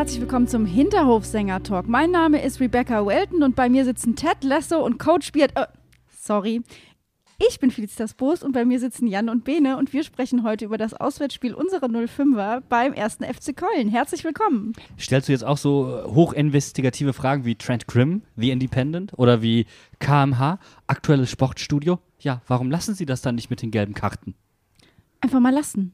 herzlich willkommen zum Hinterhofsänger-Talk. Mein Name ist Rebecca Welton und bei mir sitzen Ted Lasso und Coach Beard. Äh, sorry. Ich bin Felicitas Boos und bei mir sitzen Jan und Bene und wir sprechen heute über das Auswärtsspiel unserer 05er beim ersten FC Köln. Herzlich willkommen. Stellst du jetzt auch so hochinvestigative Fragen wie Trent Grimm, The Independent oder wie KMH, aktuelles Sportstudio? Ja, warum lassen Sie das dann nicht mit den gelben Karten? Einfach mal lassen.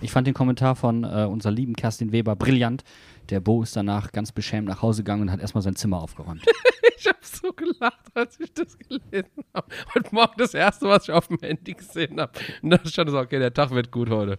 Ich fand den Kommentar von äh, unserer lieben Kerstin Weber brillant. Der Bo ist danach ganz beschämt nach Hause gegangen und hat erstmal sein Zimmer aufgeräumt. Ich habe so gelacht, als ich das gelesen habe. Heute Morgen das erste, was ich auf dem Handy gesehen habe. Und dann stand so, okay, der Tag wird gut heute.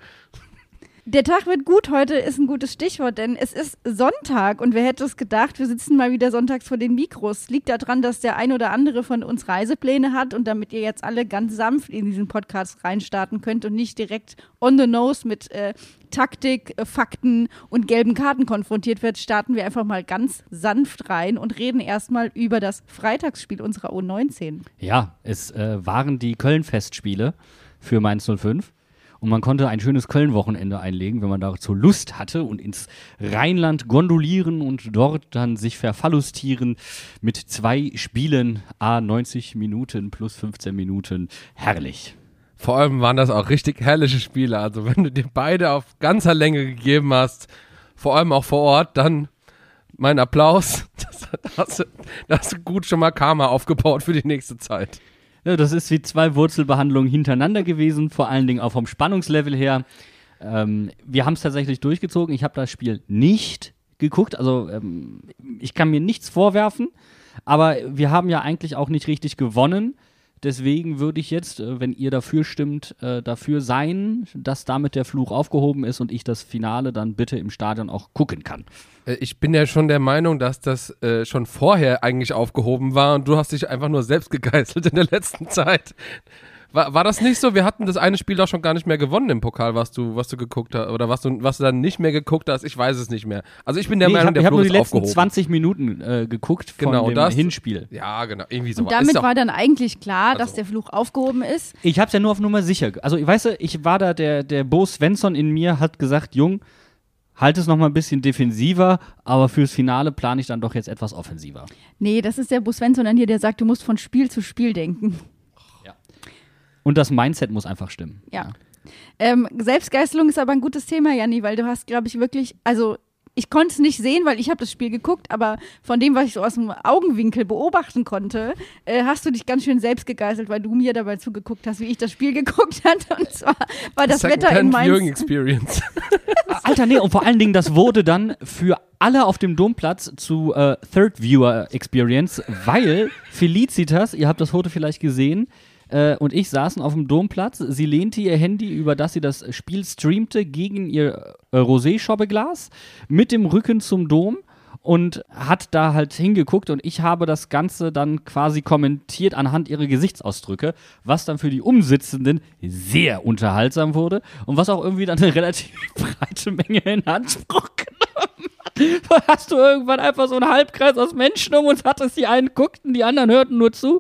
Der Tag wird gut heute ist ein gutes Stichwort, denn es ist Sonntag und wer hätte es gedacht, wir sitzen mal wieder sonntags vor den Mikros. Liegt daran, dass der ein oder andere von uns Reisepläne hat und damit ihr jetzt alle ganz sanft in diesen Podcast reinstarten könnt und nicht direkt on the nose mit äh, Taktik, äh, Fakten und gelben Karten konfrontiert wird, starten wir einfach mal ganz sanft rein und reden erstmal über das Freitagsspiel unserer U19. Ja, es äh, waren die Köln-Festspiele für Mainz 05. Und man konnte ein schönes Köln-Wochenende einlegen, wenn man dazu Lust hatte und ins Rheinland gondolieren und dort dann sich verfallustieren mit zwei Spielen, a 90 Minuten plus 15 Minuten. Herrlich. Vor allem waren das auch richtig herrliche Spiele. Also wenn du dir beide auf ganzer Länge gegeben hast, vor allem auch vor Ort, dann mein Applaus. Das das du gut schon mal Karma aufgebaut für die nächste Zeit. Ja, das ist wie zwei Wurzelbehandlungen hintereinander gewesen, vor allen Dingen auch vom Spannungslevel her. Ähm, wir haben es tatsächlich durchgezogen. Ich habe das Spiel nicht geguckt. Also ähm, ich kann mir nichts vorwerfen, aber wir haben ja eigentlich auch nicht richtig gewonnen. Deswegen würde ich jetzt, äh, wenn ihr dafür stimmt, äh, dafür sein, dass damit der Fluch aufgehoben ist und ich das Finale dann bitte im Stadion auch gucken kann. Äh, Ich bin ja schon der Meinung, dass das schon vorher eigentlich aufgehoben war und du hast dich einfach nur selbst gegeißelt in der letzten Zeit. War, war das nicht so? Wir hatten das eine Spiel doch schon gar nicht mehr gewonnen im Pokal, was du, was du geguckt hast. Oder was du, was du dann nicht mehr geguckt hast, ich weiß es nicht mehr. Also ich bin der Nee, ich Meinung, habe der hab nur Fluch die letzten aufgehoben. 20 Minuten äh, geguckt von Genau, dem das- Hinspiel. Ja, genau. Irgendwie so Und damit war dann eigentlich klar, dass Also. der Fluch aufgehoben ist. Ich hab's ja nur auf Nummer sicher. Also, ich weiß, ich war da, der, der Bo Svensson in mir hat gesagt, Jung, halt es noch mal ein bisschen defensiver, aber fürs Finale plane ich dann doch jetzt etwas offensiver. Nee, das ist der Bus Svensson an dir, der sagt, du musst von Spiel zu Spiel denken. Und das Mindset muss einfach stimmen. Ja. Ähm, Selbstgeißelung ist aber ein gutes Thema, Janni, weil du hast, glaube ich, wirklich, also ich konnte es nicht sehen, weil ich habe das Spiel geguckt, aber von dem, was ich so aus dem Augenwinkel beobachten konnte, äh, hast du dich ganz schön selbst gegeißelt, weil du mir dabei zugeguckt hast, wie ich das Spiel geguckt hatte. Und zwar war das Wetter in Viewing Mainz. Experience. Alter, nee, und vor allen Dingen, das wurde dann für alle auf dem Domplatz zu äh, Third Viewer Experience, weil Felicitas, ihr habt das Foto vielleicht gesehen, äh, und ich saßen auf dem Domplatz. Sie lehnte ihr Handy, über das sie das Spiel streamte, gegen ihr äh, Rosé-Schobbeglas mit dem Rücken zum Dom und hat da halt hingeguckt und ich habe das Ganze dann quasi kommentiert anhand ihrer Gesichtsausdrücke, was dann für die Umsitzenden sehr unterhaltsam wurde und was auch irgendwie dann eine relativ breite Menge in Anspruch genommen hat. Hast du irgendwann einfach so einen Halbkreis aus Menschen um uns hattest, die einen guckten, die anderen hörten nur zu.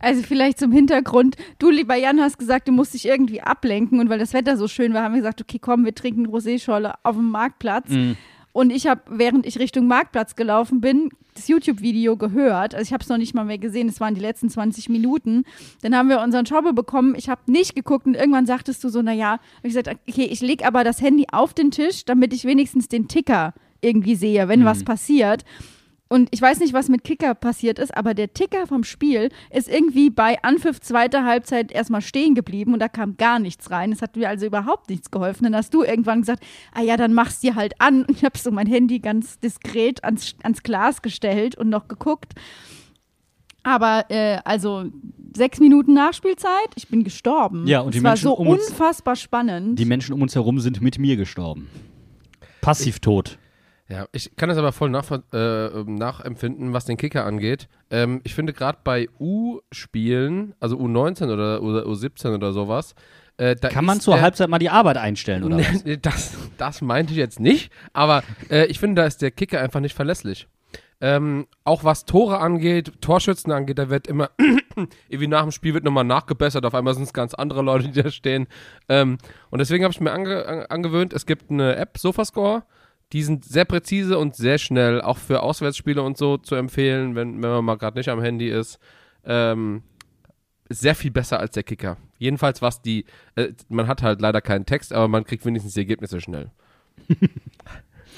Also vielleicht zum Hintergrund. Du, lieber Jan, hast gesagt, du musst dich irgendwie ablenken und weil das Wetter so schön war, haben wir gesagt, okay, komm, wir trinken Rosé-Schorle auf dem Marktplatz. Und ich habe, während ich Richtung Marktplatz gelaufen bin, das YouTube-Video gehört. Also ich habe es noch nicht mal mehr gesehen, es waren die letzten 20 Minuten. Dann haben wir unseren Schobbe bekommen. Ich habe nicht geguckt und irgendwann sagtest du so, naja, hab ich gesagt, okay, ich lege aber das Handy auf den Tisch, damit ich wenigstens den Ticker irgendwie sehe, wenn was passiert. Und ich weiß nicht, was mit Kicker passiert ist, aber der Ticker vom Spiel ist irgendwie bei Anpfiff zweiter Halbzeit erstmal stehen geblieben und da kam gar nichts rein. Es hat mir also überhaupt nichts geholfen. Dann hast du irgendwann gesagt, ah ja, dann mach's dir halt an. Und ich habe so mein Handy ganz diskret ans, ans Glas gestellt und noch geguckt. Aber äh, also sechs Minuten Nachspielzeit, ich bin gestorben. Ja, und die es war Menschen so um uns- unfassbar spannend. Die Menschen um uns herum sind mit mir gestorben. Passivtod. Ja, ich kann das aber voll nachver- äh, nachempfinden, was den Kicker angeht. Ähm, ich finde gerade bei U-Spielen, also U19 oder, oder U17 oder sowas, äh, da Kann man zur der, Halbzeit mal die Arbeit einstellen, oder was? Nee, das, das meinte ich jetzt nicht, aber äh, ich finde, da ist der Kicker einfach nicht verlässlich. Ähm, auch was Tore angeht, Torschützen angeht, da wird immer, irgendwie nach dem Spiel wird nochmal nachgebessert, auf einmal sind es ganz andere Leute, die da stehen. Ähm, und deswegen habe ich mir ange an, angewöhnt, es gibt eine App, Sofascore, die sind sehr präzise und sehr schnell, auch für Auswärtsspiele und so zu empfehlen, wenn, wenn man mal gerade nicht am Handy ist. Ähm, sehr viel besser als der Kicker. Jedenfalls was die, äh, man hat halt leider keinen Text, aber man kriegt wenigstens die Ergebnisse schnell.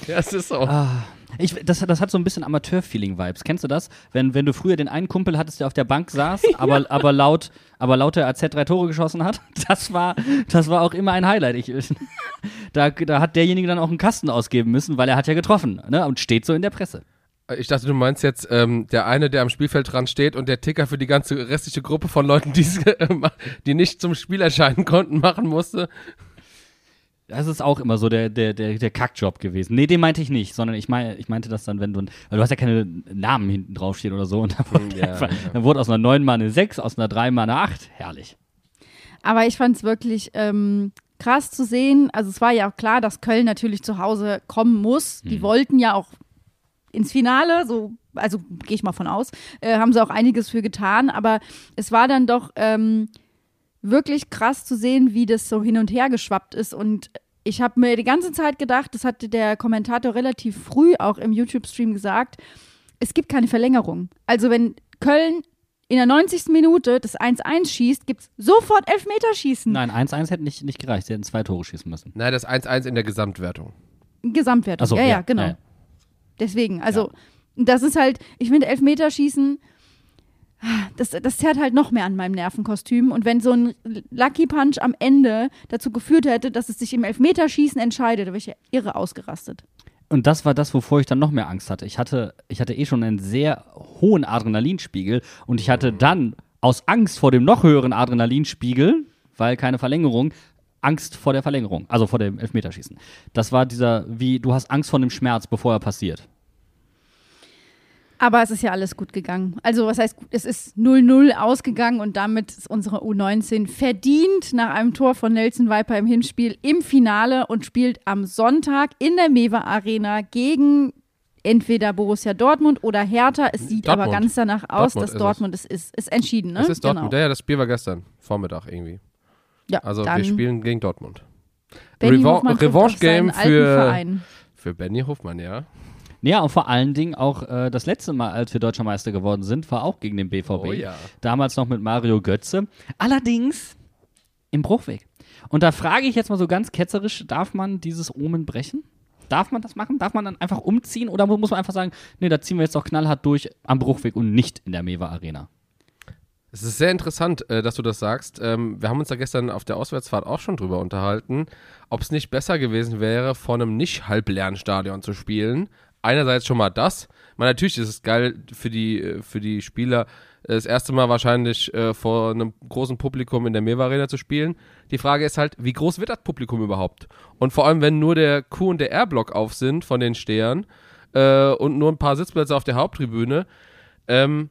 ja, es ist so. Ah, ich, das, das hat so ein bisschen Amateur-Feeling-Vibes. Kennst du das? Wenn, wenn du früher den einen Kumpel hattest, der auf der Bank saß, aber, aber, laut, aber laut der AZ drei Tore geschossen hat, das war, das war auch immer ein Highlight. Ich, da, da hat derjenige dann auch einen Kasten ausgeben müssen, weil er hat ja getroffen ne? und steht so in der Presse. Ich dachte, du meinst jetzt ähm, der eine, der am Spielfeld dran steht und der Ticker für die ganze restliche Gruppe von Leuten, die nicht zum Spiel erscheinen konnten, machen musste. Das ist auch immer so der, der, der, der Kackjob gewesen. Nee, den meinte ich nicht, sondern ich, mein, ich meinte das dann, wenn du, weil du hast ja keine Namen hinten draufstehen oder so und dann wurde, Ja, einfach, ja. dann wurde aus einer 9 mal eine 6, aus einer 3 mal eine 8. Herrlich. Aber ich fand es wirklich ähm, krass zu sehen. Also es war ja auch klar, dass Köln natürlich zu Hause kommen muss. Die wollten ja auch ins Finale, so, also gehe ich mal von aus, äh, haben sie auch einiges für getan. Aber es war dann doch ähm, wirklich krass zu sehen, wie das so hin und her geschwappt ist. Und ich habe mir die ganze Zeit gedacht, das hatte der Kommentator relativ früh auch im YouTube-Stream gesagt, es gibt keine Verlängerung. Also wenn Köln in der 90. Minute das 1-1 schießt, gibt es sofort Elfmeterschießen. Nein, 1-1 hätte nicht, nicht gereicht. Sie hätten zwei Tore schießen müssen. Nein, das 1-1 in der Gesamtwertung. Gesamtwertung. Achso, ja, ja, genau. ja, ja. Deswegen, also das ist halt, ich finde Elfmeterschießen, das, das zerrt halt noch mehr an meinem Nervenkostüm. Und wenn so ein Lucky Punch am Ende dazu geführt hätte, dass es sich im Elfmeterschießen entscheidet, da wäre ich ja irre ausgerastet. Und das war das, wovor ich dann noch mehr Angst hatte. Ich hatte, ich hatte eh schon einen sehr hohen Adrenalinspiegel und ich hatte dann aus Angst vor dem noch höheren Adrenalinspiegel, weil keine Verlängerung, Angst vor der Verlängerung, also vor dem Elfmeterschießen. Das war dieser, wie du hast Angst vor dem Schmerz, bevor er passiert. Aber es ist ja alles gut gegangen. Also, was heißt? Es ist 0-0 ausgegangen und damit ist unsere U19 verdient nach einem Tor von Nelson Viper im Hinspiel im Finale und spielt am Sonntag in der Mewa Arena gegen entweder Borussia Dortmund oder Hertha. Es sieht aber Dortmund. ganz danach aus, Dortmund dass ist Dortmund es ist. Ist entschieden, ne? Das ist Dortmund. Genau. Ja, ja, das Spiel war gestern, Vormittag irgendwie. Ja, Also wir spielen gegen Dortmund. Revanche-Game für-. Für Benny Hofmann, ja. Ja, und vor allen Dingen auch äh, das letzte Mal, als wir Deutscher Meister geworden sind, war auch gegen den BVB. Oh ja. Damals noch mit Mario Götze. Allerdings im Bruchweg. Und da frage ich jetzt mal so ganz ketzerisch, darf man dieses Omen brechen? Darf man das machen? Darf man dann einfach umziehen? Oder mu- muss man einfach sagen, nee, da ziehen wir jetzt doch knallhart durch am Bruchweg und nicht in der Mewa Arena? Es ist sehr interessant, äh, dass du das sagst. Ähm, wir haben uns da gestern auf der Auswärtsfahrt auch schon drüber unterhalten, ob es nicht besser gewesen wäre, vor einem nicht halbleeren Stadion zu spielen. Einerseits schon mal das. Man, natürlich ist es geil für die, äh, für die Spieler, äh, das erste Mal wahrscheinlich äh, vor einem großen Publikum in der Mewa Arena zu spielen. Die Frage ist halt, wie groß wird das Publikum überhaupt? Und vor allem, wenn nur der Q- und der R-Block auf sind von den Stehern äh, und nur ein paar Sitzplätze auf der Haupttribüne, ähm,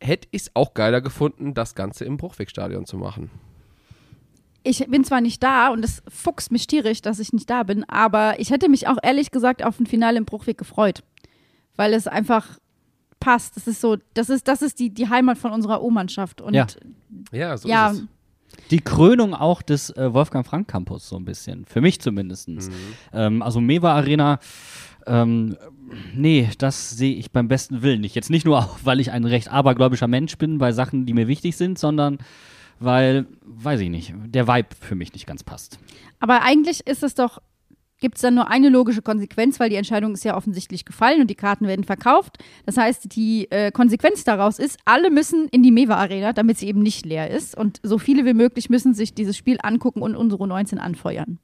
hätte ich es auch geiler gefunden, das Ganze im Bruchwegstadion zu machen. Ich bin zwar nicht da und es fuchst mich tierisch, dass ich nicht da bin, aber ich hätte mich auch ehrlich gesagt auf ein Finale im Bruchweg gefreut, weil es einfach passt. Das ist so, das ist, das ist die, die Heimat von unserer O-Mannschaft und Ja. Ja, so ja, ist es. Die Krönung auch des äh, Wolfgang Frank Campus so ein bisschen. Für mich zumindest. Mhm. Ähm, also Mewa Arena, ähm, nee, das sehe ich beim besten Willen nicht. Jetzt nicht nur, auch, weil ich ein recht abergläubischer Mensch bin bei Sachen, die mir wichtig sind, sondern weil, weiß ich nicht, der Vibe für mich nicht ganz passt. aber eigentlich ist es doch, gibt es dann nur eine logische Konsequenz, weil die Entscheidung ist ja offensichtlich gefallen und die Karten werden verkauft. Das heißt, die äh, Konsequenz daraus ist, alle müssen in die Mewa Arena, damit sie eben nicht leer ist und so viele wie möglich müssen sich dieses Spiel angucken und unsere 19 anfeuern.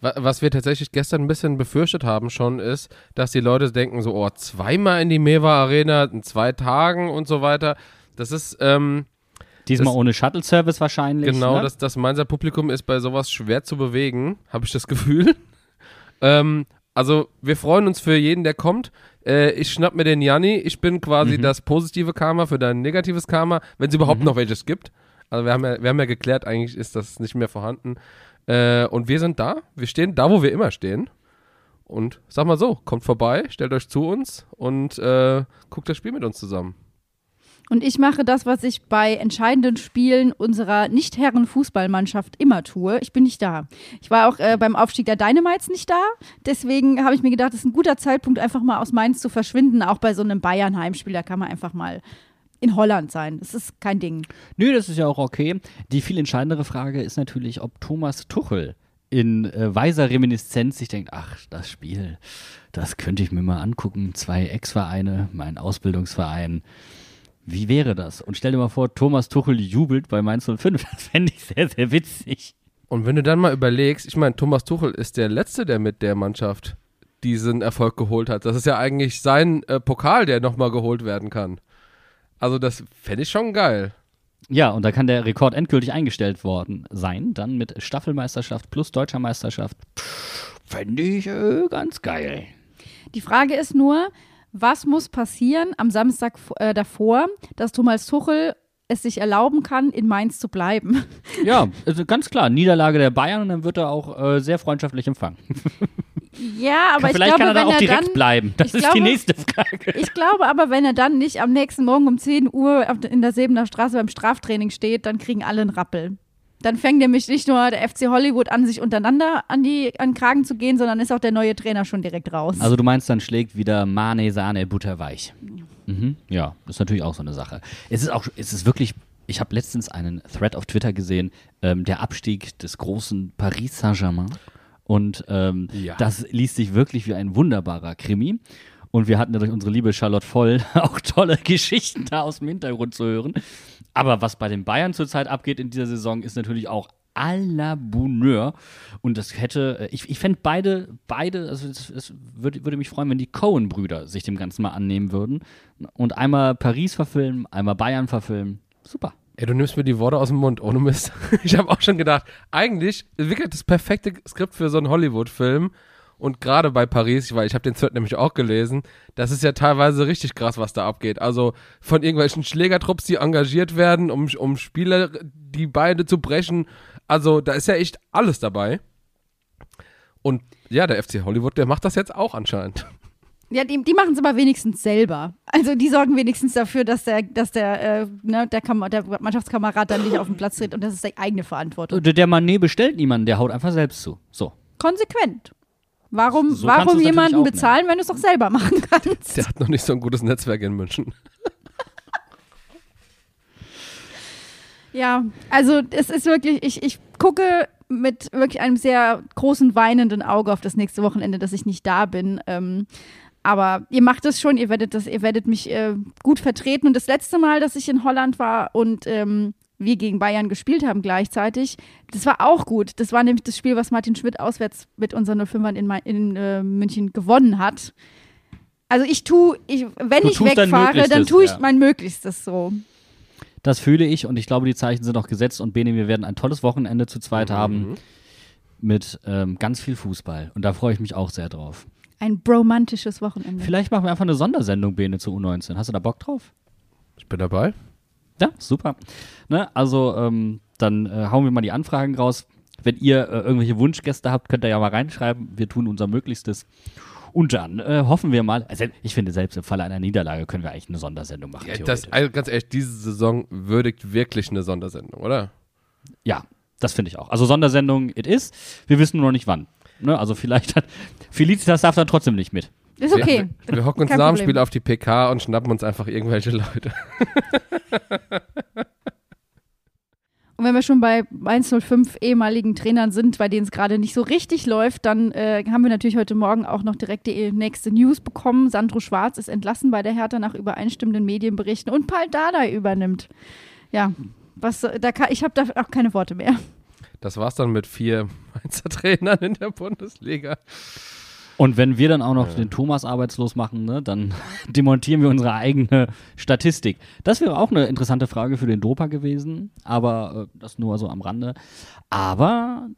Wa- Was wir tatsächlich gestern ein bisschen befürchtet haben schon, ist, dass die Leute denken so, oh, zweimal in die Mewa Arena in zwei Tagen und so weiter. Das ist, ähm, Diesmal Das- ohne Shuttle-Service wahrscheinlich. genau, ne? das, das Mainzer Publikum ist bei sowas schwer zu bewegen, habe ich das Gefühl. ähm, also wir freuen uns für jeden, der kommt. Äh, ich schnapp mir den Janni. Ich bin quasi Mhm. das positive Karma für dein negatives Karma, wenn es überhaupt Mhm. noch welches gibt. Also wir haben, ja, wir haben ja geklärt, eigentlich ist das nicht mehr vorhanden. Äh, und wir sind da. Wir stehen da, wo wir immer stehen. Und sag mal so, kommt vorbei, stellt euch zu uns und äh, guckt das Spiel mit uns zusammen. Und ich mache das, was ich bei entscheidenden Spielen unserer Nicht-Herren-Fußballmannschaft immer tue. Ich bin nicht da. Ich war auch äh, beim Aufstieg der Dynamites nicht da. Deswegen habe ich mir gedacht, das ist ein guter Zeitpunkt, einfach mal aus Mainz zu verschwinden. Auch bei so einem Bayern-Heimspiel, da kann man einfach mal in Holland sein. Das ist kein Ding. Nö, das ist ja auch okay. Die viel entscheidendere Frage ist natürlich, ob Thomas Tuchel in äh, weiser Reminiszenz sich denkt, ach, das Spiel, das könnte ich mir mal angucken. Zwei Ex-Vereine, mein Ausbildungsverein. Wie wäre das? Und stell dir mal vor, Thomas Tuchel jubelt bei Mainz 05. Das fände ich sehr, sehr witzig. Und wenn du dann mal überlegst, ich meine, Thomas Tuchel ist der Letzte, der mit der Mannschaft diesen Erfolg geholt hat. Das ist ja eigentlich sein äh, Pokal, der nochmal geholt werden kann. Also das fände ich schon geil. Ja, und da kann der Rekord endgültig eingestellt worden sein. Dann mit Staffelmeisterschaft plus Deutscher Meisterschaft. Fände ich äh, ganz geil. Die Frage ist nur, was muss passieren am Samstag äh, davor, dass Thomas Tuchel es sich erlauben kann, in Mainz zu bleiben? Ja, also ganz klar, Niederlage der Bayern und dann wird er auch äh, sehr freundlich empfangen. Ja, aber ich Vielleicht glaube, kann er da auch er direkt dann, bleiben. Das ich ist glaube- die nächste Frage. Ich glaube aber, wenn er dann nicht am nächsten Morgen um 10 Uhr in der Sebener Straße beim Straftraining steht, dann kriegen alle einen Rappel. Dann fängt nämlich nicht nur der FC Hollywood an, sich untereinander an, die, an den Kragen zu gehen, sondern ist auch der neue Trainer schon direkt raus. Also du meinst, dann schlägt wieder Mane, Sahne, butterweich. Mhm. Ja, das ist natürlich auch so eine Sache. Es ist auch, es ist wirklich, ich habe letztens einen Thread auf Twitter gesehen, ähm, der Abstieg des großen Paris Saint-Germain. Und ähm, Ja. das liest sich wirklich wie ein wunderbarer Krimi. Und wir hatten ja durch unsere liebe Charlotte Voll auch tolle Geschichten da aus dem Hintergrund zu hören. Aber was bei den Bayern zurzeit abgeht in dieser Saison, ist natürlich auch à la Bonheur. Und das hätte, äh, ich, ich fände beide, beide, also es, es würde, würde mich freuen, wenn die Cohen-Brüder sich dem Ganzen mal annehmen würden. Und einmal Paris verfilmen, einmal Bayern verfilmen. Super. Ey, du nimmst mir die Worte aus dem Mund, ohne Mist. Ich habe auch schon gedacht, eigentlich wirklich das perfekte Skript für so einen Hollywood-Film. Und gerade bei Paris, weil ich habe den Thread nämlich auch gelesen, das ist ja teilweise richtig krass, was da abgeht. Also von irgendwelchen Schlägertrupps, die engagiert werden, um, um Spieler die Beine zu brechen. Also da ist ja echt alles dabei. Und ja, der FC Hollywood, der macht das jetzt auch anscheinend. Ja, die, die machen es aber wenigstens selber. Also die sorgen wenigstens dafür, dass der, dass der, äh, ne, der, Kam der Mannschaftskamerad dann nicht auf den Platz tritt und das ist die eigene Verantwortung. Der der Manet bestellt niemanden, der haut einfach selbst zu. So. Konsequent. Warum, So warum jemanden bezahlen, wenn du es doch selber machen kannst? Der hat noch nicht so ein gutes Netzwerk in München. Ja, also es ist wirklich, ich, ich gucke mit wirklich einem sehr großen weinenden Auge auf das nächste Wochenende, dass ich nicht da bin. Ähm, aber ihr macht es schon, ihr werdet das, ihr werdet mich äh, gut vertreten. Und das letzte Mal, dass ich in Holland war und ähm, wir gegen Bayern gespielt haben gleichzeitig, das war auch gut. Das war nämlich das Spiel, was Martin Schmidt auswärts mit unseren 05ern in, in äh, München gewonnen hat. Also ich tue, ich, wenn Du ich wegfahre, dann tue ich ja. mein Möglichstes so. Das fühle ich und ich glaube, die Zeichen sind auch gesetzt. Und Bene, wir werden ein tolles Wochenende zu zweit haben mit ähm, ganz viel Fußball. Und da freue ich mich auch sehr drauf. Ein bromantisches Wochenende. Vielleicht machen wir einfach eine Sondersendung, Bene, zu U19. Hast du da Bock drauf? Ich bin dabei. Ja, super. Ne? Also, ähm, dann äh, hauen wir mal die Anfragen raus. Wenn ihr äh, irgendwelche Wunschgäste habt, könnt ihr ja mal reinschreiben. Wir tun unser Möglichstes. Und dann äh, hoffen wir mal, also ich finde, selbst im Falle einer Niederlage können wir eigentlich eine Sondersendung machen. Ja, das, also ganz ehrlich, diese Saison würdigt wirklich eine Sondersendung, oder? ja, das finde ich auch. Also Sondersendung, it is. Wir wissen nur noch nicht wann. Ne? Also vielleicht hat Felicitas darf dann trotzdem nicht mit. Ist okay. Wir, wir hocken uns nach dem. Spiel auf die PK und schnappen uns einfach irgendwelche Leute. Und wenn wir schon bei 105 ehemaligen Trainern sind, bei denen es gerade nicht so richtig läuft, dann äh, haben wir natürlich heute Morgen auch noch direkt die nächste News bekommen. Sandro Schwarz ist entlassen bei der Hertha nach übereinstimmenden Medienberichten und Paul Dardai übernimmt. Ja, was, da kann, ich habe da auch keine Worte mehr. das war's dann mit vier Mainzer Trainern in der Bundesliga. Und wenn wir dann auch noch den Thomas arbeitslos machen, ne, dann demontieren wir unsere eigene Statistik. Das wäre auch eine interessante Frage für den Dopa gewesen, aber äh, das nur so am Rande. Aber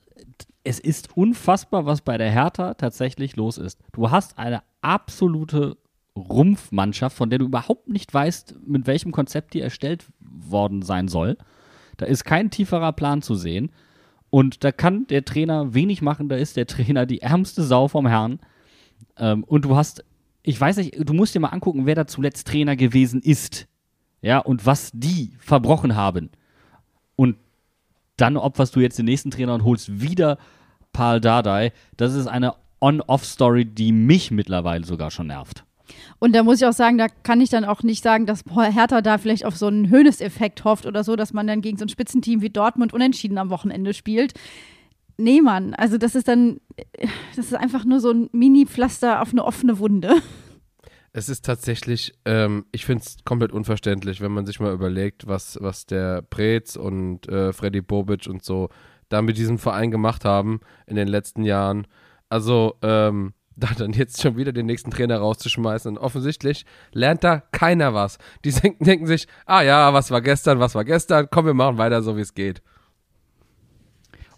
es ist unfassbar, was bei der Hertha tatsächlich los ist. Du hast eine absolute Rumpfmannschaft, von der du überhaupt nicht weißt, mit welchem Konzept die erstellt worden sein soll. Da ist kein tieferer Plan zu sehen. Und da kann der Trainer wenig machen, da ist der Trainer die ärmste Sau vom Herrn. Ähm, und du hast, ich weiß nicht, du musst dir mal angucken, wer da zuletzt Trainer gewesen ist. Ja, und was die verbrochen haben. Und dann opferst du jetzt den nächsten Trainer und holst wieder Paul Dardai. Das ist eine On-Off-Story, die mich mittlerweile sogar schon nervt. Und da muss ich auch sagen, da kann ich dann auch nicht sagen, dass Hertha da vielleicht auf so einen Höhnes-Effekt hofft oder so, dass man dann gegen so ein Spitzenteam wie Dortmund unentschieden am Wochenende spielt. Nee, also das ist dann, das ist einfach nur so ein Mini-Pflaster auf eine offene Wunde. Es ist tatsächlich, ähm, ich finde es komplett unverständlich, wenn man sich mal überlegt, was, was der Preetz und äh, Freddy Bobic und so da mit diesem Verein gemacht haben in den letzten Jahren. Also, ähm, da dann jetzt schon wieder den nächsten Trainer rauszuschmeißen. Und offensichtlich lernt da keiner was. Die denken sich, ah ja, was war gestern, was war gestern, komm, wir machen weiter so, wie es geht.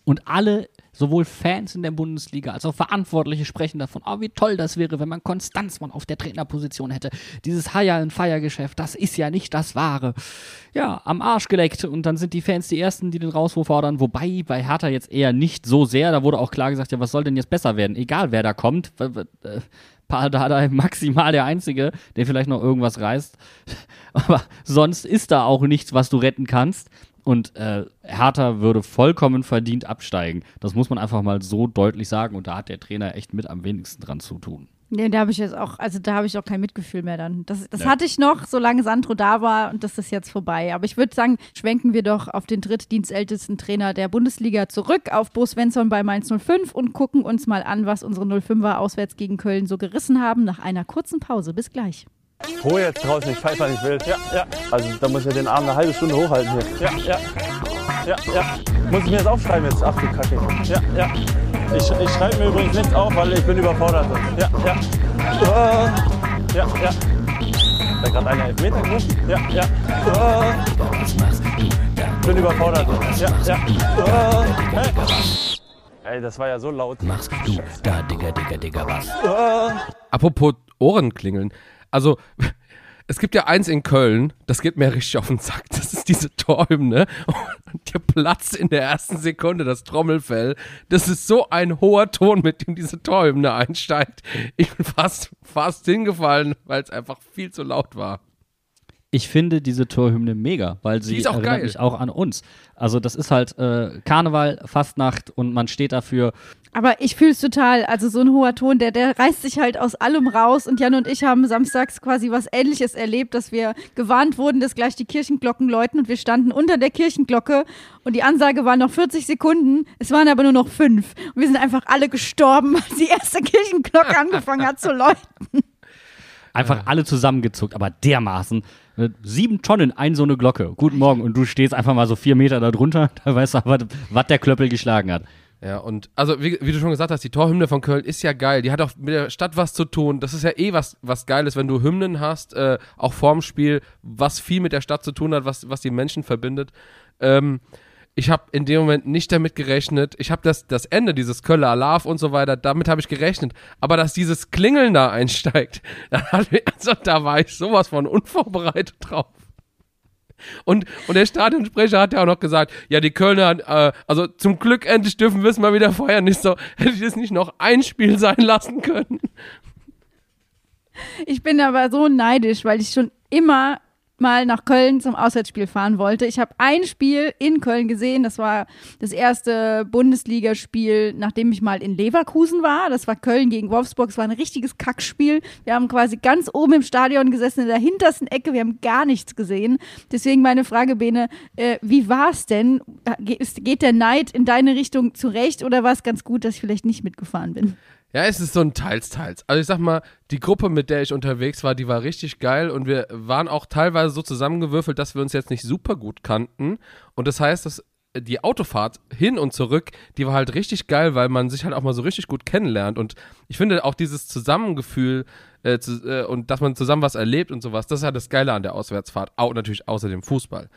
Und alle, sowohl Fans in der Bundesliga als auch Verantwortliche sprechen davon, oh, wie toll das wäre, wenn man Konstanzmann auf der Trainerposition hätte. Dieses Hire and Fire Geschäft, das ist ja nicht das Wahre. Ja, am Arsch geleckt. Und dann sind die Fans die Ersten, die den Rauswurf fordern. Wobei bei Hertha jetzt eher nicht so sehr. Da wurde auch klar gesagt, ja, was soll denn jetzt besser werden? Egal, wer da kommt. Äh, Paul Dardai maximal der Einzige, der vielleicht noch irgendwas reißt. Aber sonst ist da auch nichts, was du retten kannst. Und äh, Hertha würde vollkommen verdient absteigen. Das muss man einfach mal so deutlich sagen. Und da hat der Trainer echt mit am wenigsten dran zu tun. Nee, da habe ich jetzt auch, also da habe ich auch kein Mitgefühl mehr dann. Das, das Ja. hatte ich noch, solange Sandro da war und das ist jetzt vorbei. Aber ich würde sagen, schwenken wir doch auf den drittdienstältesten Trainer der Bundesliga zurück, auf Bo Svensson bei Mainz 05 und gucken uns mal an, was unsere 05er auswärts gegen Köln so gerissen haben nach einer kurzen Pause. Bis gleich. Ruhe jetzt draußen, ich pfeife nicht wild. Ja, ja. Also da muss ich den Arm eine halbe Stunde hochhalten hier. Ja, ja. Ja, ja. Muss ich mir das aufschreiben jetzt? Ach du Kacke. Ja, ja. Ich, ich schreibe mir übrigens nichts auf, weil ich bin überfordert. Ja, ja. Äh, Ja, ja. Da gerade einer Elfmeter gerufen? Ja, ja. Ich bin überfordert. Ja, ja. Hey. Ey, das war ja so laut. machst du da, Digga, Digga, Digga, was? Apropos Ohrenklingeln. Also, es gibt ja eins in Köln, das geht mir richtig auf den Sack. Das ist diese Torhymne. Und der platzt in der ersten Sekunde das Trommelfell. Das ist so ein hoher Ton, mit dem diese Torhymne einsteigt. Ich bin fast, fast hingefallen, weil es einfach viel zu laut war. Ich finde diese Torhymne mega, weil sie erinnert geil. mich auch an uns. Also das ist halt äh, Karneval, Fastnacht und man steht dafür. Aber ich fühle es total. Also so ein hoher Ton, der, der reißt sich halt aus allem raus. Und Jan und ich haben samstags quasi was Ähnliches erlebt, dass wir gewarnt wurden, dass gleich die Kirchenglocken läuten. Und wir standen unter der Kirchenglocke und die Ansage war noch 40 Sekunden. Es waren aber nur noch fünf. Und wir sind einfach alle gestorben, als die erste Kirchenglocke angefangen hat zu läuten. Einfach alle zusammengezuckt, aber dermaßen. Äh, Sieben Tonnen, ein so eine Glocke. Guten Morgen. Und du stehst einfach mal so vier Meter da drunter, da weißt du aber, was der Klöppel geschlagen hat. Ja, und also wie, wie du schon gesagt hast, die Torhymne von Köln ist ja geil. Die hat auch mit der Stadt was zu tun. Das ist ja eh was, was Geiles, wenn du Hymnen hast, äh, auch vorm Spiel, was viel mit der Stadt zu tun hat, was, was die Menschen verbindet. Ähm, ich habe in dem Moment nicht damit gerechnet. Ich habe das, das Ende, dieses Köller Alarv und so weiter, damit habe ich gerechnet. Aber dass dieses Klingeln da einsteigt, also, da war ich sowas von unvorbereitet drauf. Und, und der Stadionsprecher hat ja auch noch gesagt, ja, die Kölner, äh, also zum Glück endlich dürfen wir es mal wieder feiern. Nicht so, hätte ich das nicht noch ein Spiel sein lassen können. Ich bin aber so neidisch, weil ich schon immer mal nach Köln zum Auswärtsspiel fahren wollte. Ich habe ein Spiel in Köln gesehen. Das war das erste Bundesligaspiel, nachdem ich mal in Leverkusen war. Das war Köln gegen Wolfsburg. Es war ein richtiges Kackspiel. Wir haben quasi ganz oben im Stadion gesessen, in der hintersten Ecke. Wir haben gar nichts gesehen. Deswegen meine Frage, Bene, äh, wie war es denn? Ist- Geht der Neid in deine Richtung zurecht oder war es ganz gut, dass ich vielleicht nicht mitgefahren bin? Ja, es ist so ein Teils, Teils. Also ich sag mal, die Gruppe, mit der ich unterwegs war, die war richtig geil und wir waren auch teilweise so zusammengewürfelt, dass wir uns jetzt nicht super gut kannten. Und das heißt, dass die Autofahrt hin und zurück, die war halt richtig geil, weil man sich halt auch mal so richtig gut kennenlernt. Und ich finde auch dieses Zusammengefühl äh, zu, äh, und dass man zusammen was erlebt und sowas, das ist ja das Geile an der Auswärtsfahrt. Auch natürlich außer dem Fußball.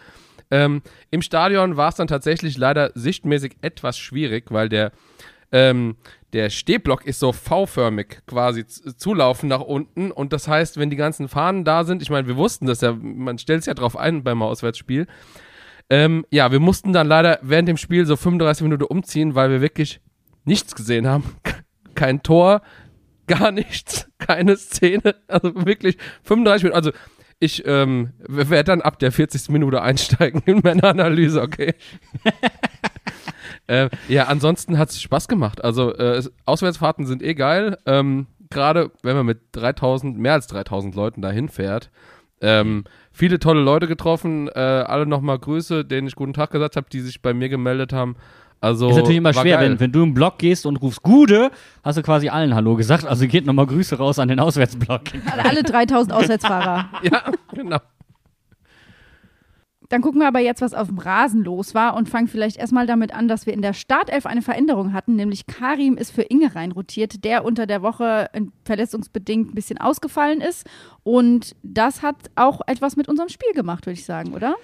Ähm, Im Stadion war es dann tatsächlich leider sichtmäßig etwas schwierig, weil der, ähm, der Stehblock ist so V-förmig quasi zulaufen nach unten. Und das heißt, wenn die ganzen Fahnen da sind, ich meine, wir wussten das ja, man stellt es ja drauf ein beim Auswärtsspiel. Ähm, ja, wir mussten dann leider während dem Spiel so 35 Minuten umziehen, weil wir wirklich nichts gesehen haben. Kein Tor, gar nichts, keine Szene. Also wirklich 35 Minuten. Also ich ähm, werde dann ab der 40. Minute einsteigen in meine Analyse, okay? äh, ja, ansonsten hat es Spaß gemacht. Also äh, Auswärtsfahrten sind eh geil. Ähm, Gerade wenn man mit 3000, mehr als 3000 Leuten dahin fährt. Ähm, viele tolle Leute getroffen. Äh, alle nochmal Grüße, denen ich guten Tag gesagt habe, die sich bei mir gemeldet haben. Also, Ist natürlich immer schwer, wenn, wenn du im Block gehst und rufst Gude, hast du quasi allen Hallo gesagt. Also geht nochmal Grüße raus an den Auswärtsblock. An alle 3000 Auswärtsfahrer. Ja, genau. Dann gucken wir aber jetzt, was auf dem Rasen los war und fangen vielleicht erstmal damit an, dass wir in der Startelf eine Veränderung hatten, nämlich Karim ist für Inge reinrotiert, der unter der Woche äh, verletzungsbedingt ein bisschen ausgefallen ist. Und das hat auch etwas mit unserem Spiel gemacht, würde ich sagen, oder?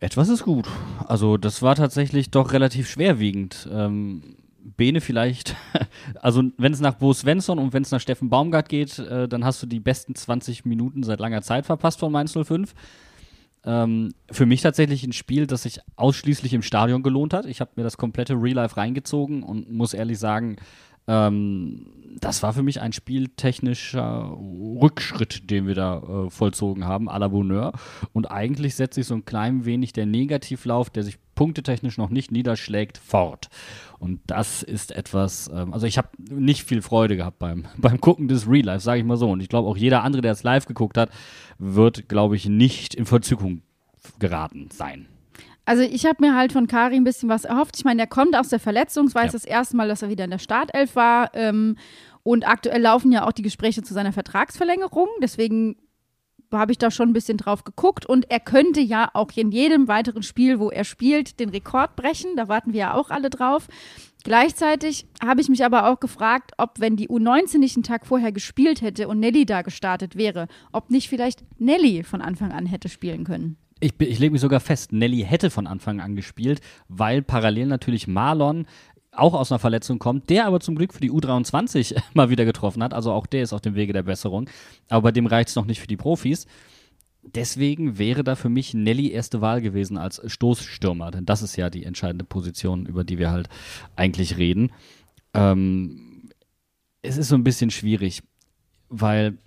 Etwas ist gut. Also das war tatsächlich doch relativ schwerwiegend. Ähm, Bene vielleicht, also wenn es nach Bo Svensson und wenn es nach Steffen Baumgart geht, äh, dann hast du die besten 20 Minuten seit langer Zeit verpasst von Mainz 05. Ähm, für mich tatsächlich ein Spiel, das sich ausschließlich im Stadion gelohnt hat. Ich habe mir das komplette Real Life reingezogen und muss ehrlich sagen, ähm, das war für mich ein spieltechnischer Rückschritt, den wir da äh, vollzogen haben, à la Bonheur. Und eigentlich setzt sich so ein klein wenig der Negativlauf, der sich punktetechnisch noch nicht niederschlägt, fort. Und das ist etwas, ähm, also ich habe nicht viel Freude gehabt beim, beim Gucken des Real Life, sage ich mal so. Und ich glaube auch jeder andere, der es live geguckt hat, wird, glaube ich, nicht in Verzückung geraten sein. Also ich habe mir halt von Kari ein bisschen was erhofft. Ich meine, er kommt aus der Verletzung. Es war Ja. das erste Mal, dass er wieder in der Startelf war. Ähm, und aktuell laufen ja auch die Gespräche zu seiner Vertragsverlängerung. Deswegen habe ich da schon ein bisschen drauf geguckt. Und er könnte ja auch in jedem weiteren Spiel, wo er spielt, den Rekord brechen. Da warten wir ja auch alle drauf. Gleichzeitig habe ich mich aber auch gefragt, ob, wenn die U19 nicht einen Tag vorher gespielt hätte und Nelly da gestartet wäre, ob nicht vielleicht Nelly von Anfang an hätte spielen können. Ich, ich lege mich sogar fest, Nelly hätte von Anfang an gespielt, weil parallel natürlich Marlon auch aus einer Verletzung kommt, der aber zum Glück für die U23 mal wieder getroffen hat. Also auch der ist auf dem Wege der Besserung. Aber bei dem reicht es noch nicht für die Profis. Deswegen wäre da für mich Nelly erste Wahl gewesen als Stoßstürmer, denn das ist ja die entscheidende Position, über die wir halt eigentlich reden. Ähm, es ist so ein bisschen schwierig, weil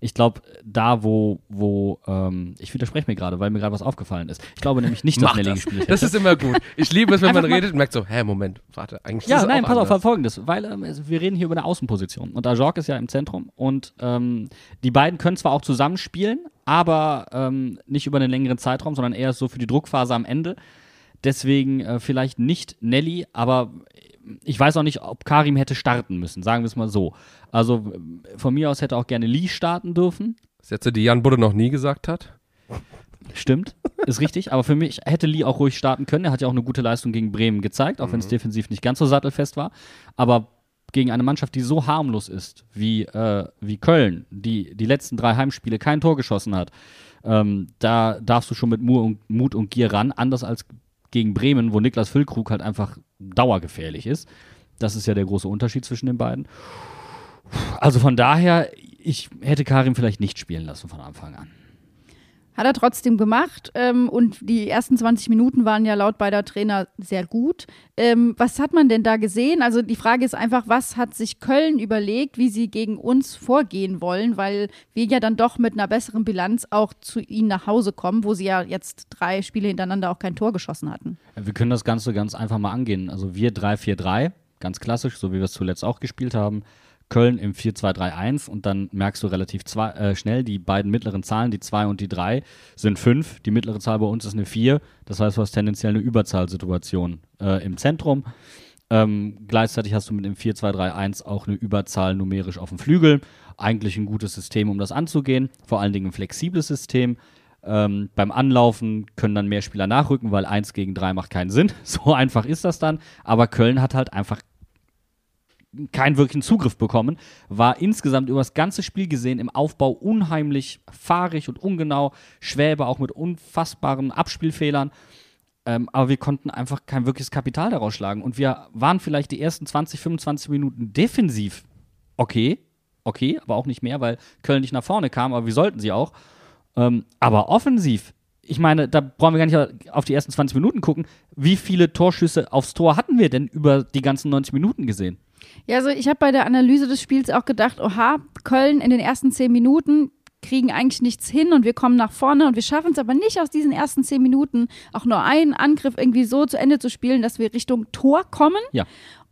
ich glaube, da, wo, wo, ähm, ich widerspreche mir gerade, weil mir gerade was aufgefallen ist. Ich glaube nämlich nicht, dass Mach Nelly das. gespielt hätte. Das ist immer gut. Ich liebe es, wenn man redet und merkt so, hä, Moment, warte, eigentlich Ja, ist es nein, auch pass auf, anders. folgendes, weil ähm, wir reden hier über eine Außenposition und Ajork ist ja im Zentrum und ähm, die beiden können zwar auch zusammenspielen, aber ähm, nicht über einen längeren Zeitraum, sondern eher so für die Druckphase am Ende. Deswegen äh, vielleicht nicht Nelly, aber ich weiß auch nicht, ob Karim hätte starten müssen, sagen wir es mal so. Also von mir aus hätte auch gerne Lee starten dürfen. Sätze, die Jan Budde noch nie gesagt hat. Stimmt, ist richtig. Aber für mich hätte Lee auch ruhig starten können. Er hat ja auch eine gute Leistung gegen Bremen gezeigt, auch wenn es defensiv nicht ganz so sattelfest war. Aber gegen eine Mannschaft, die so harmlos ist wie, äh, wie Köln, die die letzten drei Heimspiele kein Tor geschossen hat, ähm, da darfst du schon mit und, Mut und Gier ran. Anders als gegen Bremen, wo Niklas Füllkrug halt einfach dauergefährlich ist. Das ist ja der große Unterschied zwischen den beiden. Also von daher, ich hätte Karim vielleicht nicht spielen lassen von Anfang an. Hat er trotzdem gemacht ähm, und die ersten 20 Minuten waren ja laut beider Trainer sehr gut. Ähm, was hat man denn da gesehen? Also die Frage ist einfach, was hat sich Köln überlegt, wie sie gegen uns vorgehen wollen, weil wir ja dann doch mit einer besseren Bilanz auch zu ihnen nach Hause kommen, wo sie ja jetzt drei Spiele hintereinander auch kein Tor geschossen hatten. Wir können das Ganze ganz einfach mal angehen. Also wir 3-4-3, ganz klassisch, so wie wir es zuletzt auch gespielt haben. Köln im 4-2-3-1 und dann merkst du relativ zwei, äh, schnell, die beiden mittleren Zahlen, die 2 und die 3, sind 5. Die mittlere Zahl bei uns ist eine 4. Das heißt, du hast tendenziell eine Überzahlsituation äh, im Zentrum. Ähm, gleichzeitig hast du mit dem 4-2-3-1 auch eine Überzahl numerisch auf dem Flügel. Eigentlich ein gutes System, um das anzugehen. Vor allen Dingen ein flexibles System. Ähm, beim Anlaufen können dann mehr Spieler nachrücken, weil 1 gegen 3 macht keinen Sinn. So einfach ist das dann. Aber Köln hat halt einfach keinen wirklichen Zugriff bekommen, war insgesamt über das ganze Spiel gesehen im Aufbau unheimlich fahrig und ungenau, Schwäbe auch mit unfassbaren Abspielfehlern. Ähm, aber wir konnten einfach kein wirkliches Kapital daraus schlagen. Und wir waren vielleicht die ersten 20, 25 Minuten defensiv okay, okay, aber auch nicht mehr, weil Köln nicht nach vorne kam, aber wir sollten sie auch. Ähm, aber offensiv, ich meine, da brauchen wir gar nicht auf die ersten 20 Minuten gucken. Wie viele Torschüsse aufs Tor hatten wir denn über die ganzen 90 Minuten gesehen? Ja, also ich habe bei der Analyse des Spiels auch gedacht, oha, Köln in den ersten zehn Minuten kriegen eigentlich nichts hin und wir kommen nach vorne und wir schaffen es aber nicht aus diesen ersten zehn Minuten auch nur einen Angriff irgendwie so zu Ende zu spielen, dass wir Richtung Tor kommen. Ja.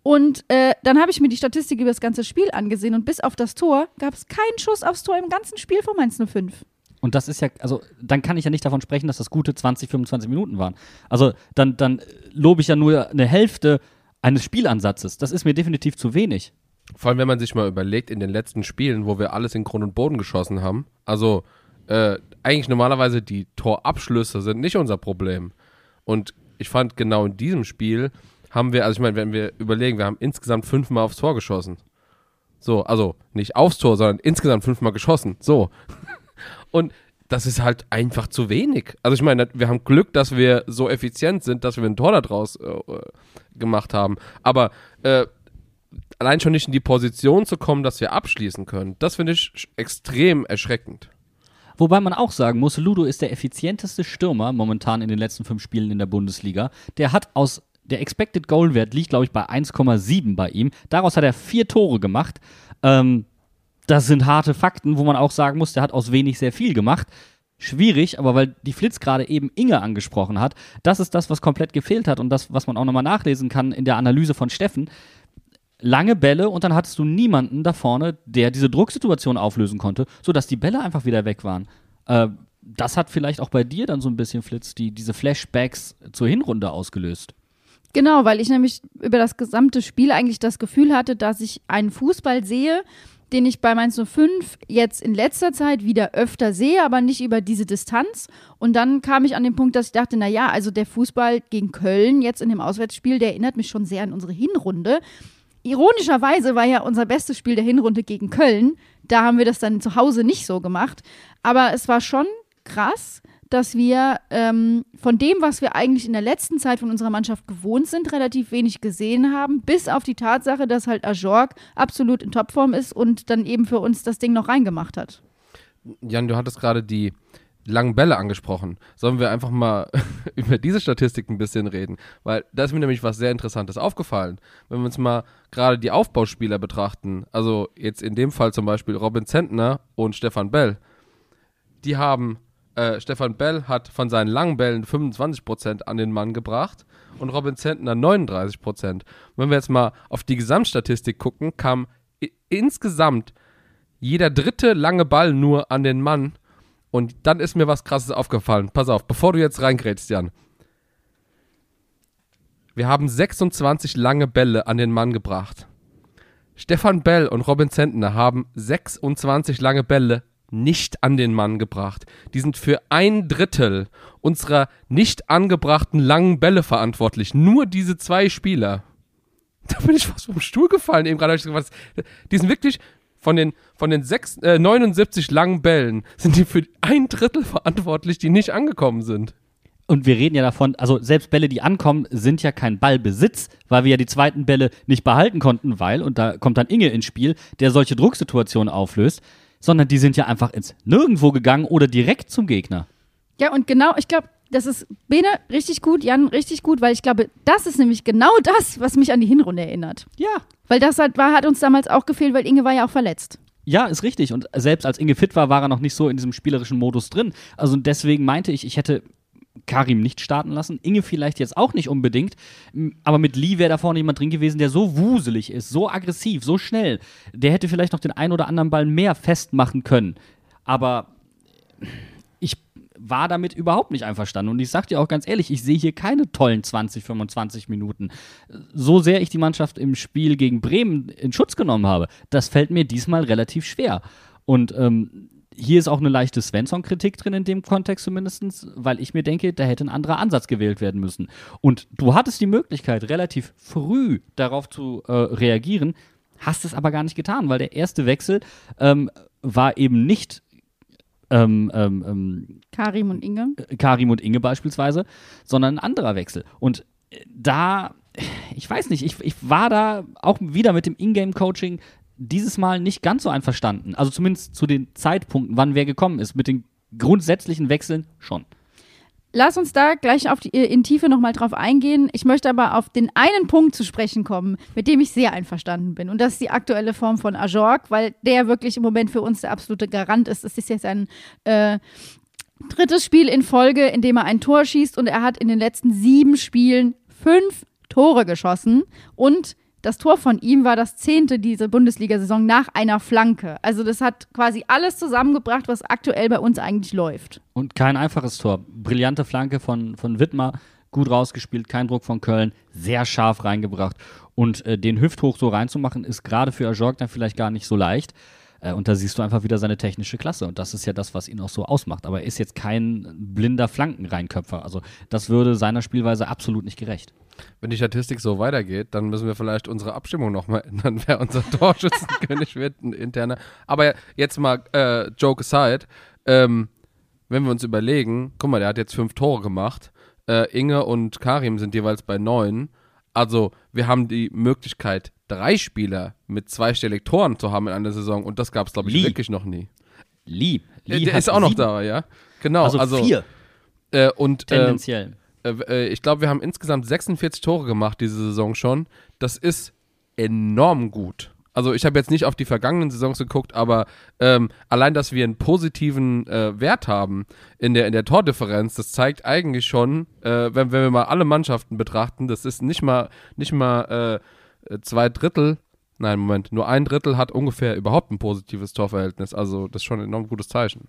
Und äh, dann habe ich mir die Statistik über das ganze Spiel angesehen und bis auf das Tor gab es keinen Schuss aufs Tor im ganzen Spiel von Mainz 05. Und das ist ja, also dann kann ich ja nicht davon sprechen, dass das gute 20, 25 Minuten waren. Also dann, dann lobe ich ja nur eine Hälfte eines Spielansatzes. Das ist mir definitiv zu wenig. Vor allem, wenn man sich mal überlegt, in den letzten Spielen, wo wir alles in Grund und Boden geschossen haben, also äh, eigentlich normalerweise die Torabschlüsse sind nicht unser Problem. Und ich fand genau in diesem Spiel haben wir, also ich meine, wenn wir überlegen, wir haben insgesamt fünfmal aufs Tor geschossen. So, also nicht aufs Tor, sondern insgesamt fünfmal geschossen. So. Und das ist halt einfach zu wenig. Also ich meine, wir haben Glück, dass wir so effizient sind, dass wir ein Tor daraus äh, gemacht haben. Aber äh, allein schon nicht in die Position zu kommen, dass wir abschließen können, das finde ich extrem erschreckend. Wobei man auch sagen muss, Ludo ist der effizienteste Stürmer momentan in den letzten fünf Spielen in der Bundesliga. Der hat aus der Expected Goal Wert liegt, glaube ich, bei 1,7 bei ihm. Daraus hat er vier Tore gemacht. Ähm, das sind harte Fakten, wo man auch sagen muss, der hat aus wenig sehr viel gemacht. Schwierig, aber weil die Flitz gerade eben Inge angesprochen hat, das ist das, was komplett gefehlt hat und das, was man auch nochmal nachlesen kann in der Analyse von Steffen. Lange Bälle und dann hattest du niemanden da vorne, der diese Drucksituation auflösen konnte, sodass die Bälle einfach wieder weg waren. Äh, das hat vielleicht auch bei dir dann so ein bisschen Flitz, die, diese Flashbacks zur Hinrunde ausgelöst. Genau, weil ich nämlich über das gesamte Spiel eigentlich das Gefühl hatte, dass ich einen Fußball sehe, den ich bei Mainz 05 jetzt in letzter Zeit wieder öfter sehe, aber nicht über diese Distanz. Und dann kam ich an den Punkt, dass ich dachte, na ja, also der Fußball gegen Köln jetzt in dem Auswärtsspiel, der erinnert mich schon sehr an unsere Hinrunde. Ironischerweise war ja unser bestes Spiel der Hinrunde gegen Köln. Da haben wir das dann zu Hause nicht so gemacht. Aber es war schon krass, dass wir ähm, von dem, was wir eigentlich in der letzten Zeit von unserer Mannschaft gewohnt sind, relativ wenig gesehen haben, bis auf die Tatsache, dass halt Ajorg absolut in Topform ist und dann eben für uns das Ding noch reingemacht hat. Jan, du hattest gerade die langen Bälle angesprochen. Sollen wir einfach mal über diese Statistik ein bisschen reden? Weil da ist mir nämlich was sehr Interessantes aufgefallen. Wenn wir uns mal gerade die Aufbauspieler betrachten, also jetzt in dem Fall zum Beispiel Robin Zentner und Stefan Bell, die haben äh, Stefan Bell hat von seinen langen Bällen 25% an den Mann gebracht und Robin Zentner 39%. wenn wir jetzt mal auf die Gesamtstatistik gucken, kam insgesamt jeder dritte lange Ball nur an den Mann. Und dann ist mir was krasses aufgefallen. Pass auf, bevor du jetzt reingrätst, Jan. Wir haben 26 lange Bälle an den Mann gebracht. Stefan Bell und Robin Zentner haben 26 lange Bälle nicht an den Mann gebracht. Die sind für ein Drittel unserer nicht angebrachten langen Bälle verantwortlich. Nur diese zwei Spieler. Da bin ich fast vom Stuhl gefallen. Eben gerade. Die sind wirklich von den, von den sechs, äh, 79 langen Bällen sind die für ein Drittel verantwortlich, die nicht angekommen sind. Und wir reden ja davon, also selbst Bälle, die ankommen, sind ja kein Ballbesitz, weil wir ja die zweiten Bälle nicht behalten konnten, weil, und da kommt dann Inge ins Spiel, der solche Drucksituationen auflöst sondern die sind ja einfach ins Nirgendwo gegangen oder direkt zum Gegner. Ja, und genau, ich glaube, das ist Bene richtig gut, Jan richtig gut, weil ich glaube, das ist nämlich genau das, was mich an die Hinrunde erinnert. Ja. Weil das hat, war, hat uns damals auch gefehlt, weil Inge war ja auch verletzt. Ja, ist richtig. Und selbst als Inge fit war, war er noch nicht so in diesem spielerischen Modus drin. Also deswegen meinte ich, ich hätte Karim nicht starten lassen. Inge vielleicht jetzt auch nicht unbedingt. Aber mit Lee wäre da vorne jemand drin gewesen, der so wuselig ist, so aggressiv, so schnell. Der hätte vielleicht noch den einen oder anderen Ball mehr festmachen können. Aber ich war damit überhaupt nicht einverstanden. Und ich sag dir auch ganz ehrlich, ich sehe hier keine tollen 20, 25 Minuten. So sehr ich die Mannschaft im Spiel gegen Bremen in Schutz genommen habe, das fällt mir diesmal relativ schwer. Und ähm, hier ist auch eine leichte Svensson-Kritik drin in dem Kontext zumindest, weil ich mir denke, da hätte ein anderer Ansatz gewählt werden müssen. Und du hattest die Möglichkeit, relativ früh darauf zu äh, reagieren, hast es aber gar nicht getan, weil der erste Wechsel ähm, war eben nicht ähm, ähm, ähm, Karim und Inge. Karim und Inge beispielsweise, sondern ein anderer Wechsel. Und äh, da, ich weiß nicht, ich, ich war da auch wieder mit dem Ingame-Coaching dieses Mal nicht ganz so einverstanden. Also zumindest zu den Zeitpunkten, wann wer gekommen ist. Mit den grundsätzlichen Wechseln schon. Lass uns da gleich auf die, in Tiefe nochmal drauf eingehen. Ich möchte aber auf den einen Punkt zu sprechen kommen, mit dem ich sehr einverstanden bin. Und das ist die aktuelle Form von Ajorg, weil der wirklich im Moment für uns der absolute Garant ist. Es ist jetzt ein äh, drittes Spiel in Folge, in dem er ein Tor schießt und er hat in den letzten sieben Spielen fünf Tore geschossen und das Tor von ihm war das zehnte diese Bundesliga-Saison nach einer Flanke. Also das hat quasi alles zusammengebracht, was aktuell bei uns eigentlich läuft. Und kein einfaches Tor. Brillante Flanke von, von Wittmer, gut rausgespielt, kein Druck von Köln, sehr scharf reingebracht. Und äh, den Hüfthoch so reinzumachen, ist gerade für Ajorg dann vielleicht gar nicht so leicht. Äh, und da siehst du einfach wieder seine technische Klasse. Und das ist ja das, was ihn auch so ausmacht. Aber er ist jetzt kein blinder Flankenreinköpfer. Also das würde seiner Spielweise absolut nicht gerecht. Wenn die Statistik so weitergeht, dann müssen wir vielleicht unsere Abstimmung nochmal ändern, wer unser Torschützenkönig wird, ein interner. Aber jetzt mal, äh, Joke aside, ähm, wenn wir uns überlegen, guck mal, der hat jetzt fünf Tore gemacht, äh, Inge und Karim sind jeweils bei neun. Also, wir haben die Möglichkeit, drei Spieler mit zweistellig Toren zu haben in einer Saison und das gab es, glaube ich, Lee. wirklich noch nie. Lee. Äh, Lee der hat ist auch noch sieben- da, ja? Genau. Also, Also, vier, Äh, und äh, tendenziell. Äh, äh, ich glaube, wir haben insgesamt 46 Tore gemacht diese Saison schon. Das ist enorm gut. Also ich habe jetzt nicht auf die vergangenen Saisons geguckt, aber ähm, allein, dass wir einen positiven äh, Wert haben in der, in der Tordifferenz, das zeigt eigentlich schon, äh, wenn, wenn wir mal alle Mannschaften betrachten, das ist nicht mal, nicht mal äh, zwei Drittel, nein, Moment, nur ein Drittel hat ungefähr überhaupt ein positives Torverhältnis. Also das ist schon ein enorm gutes Zeichen.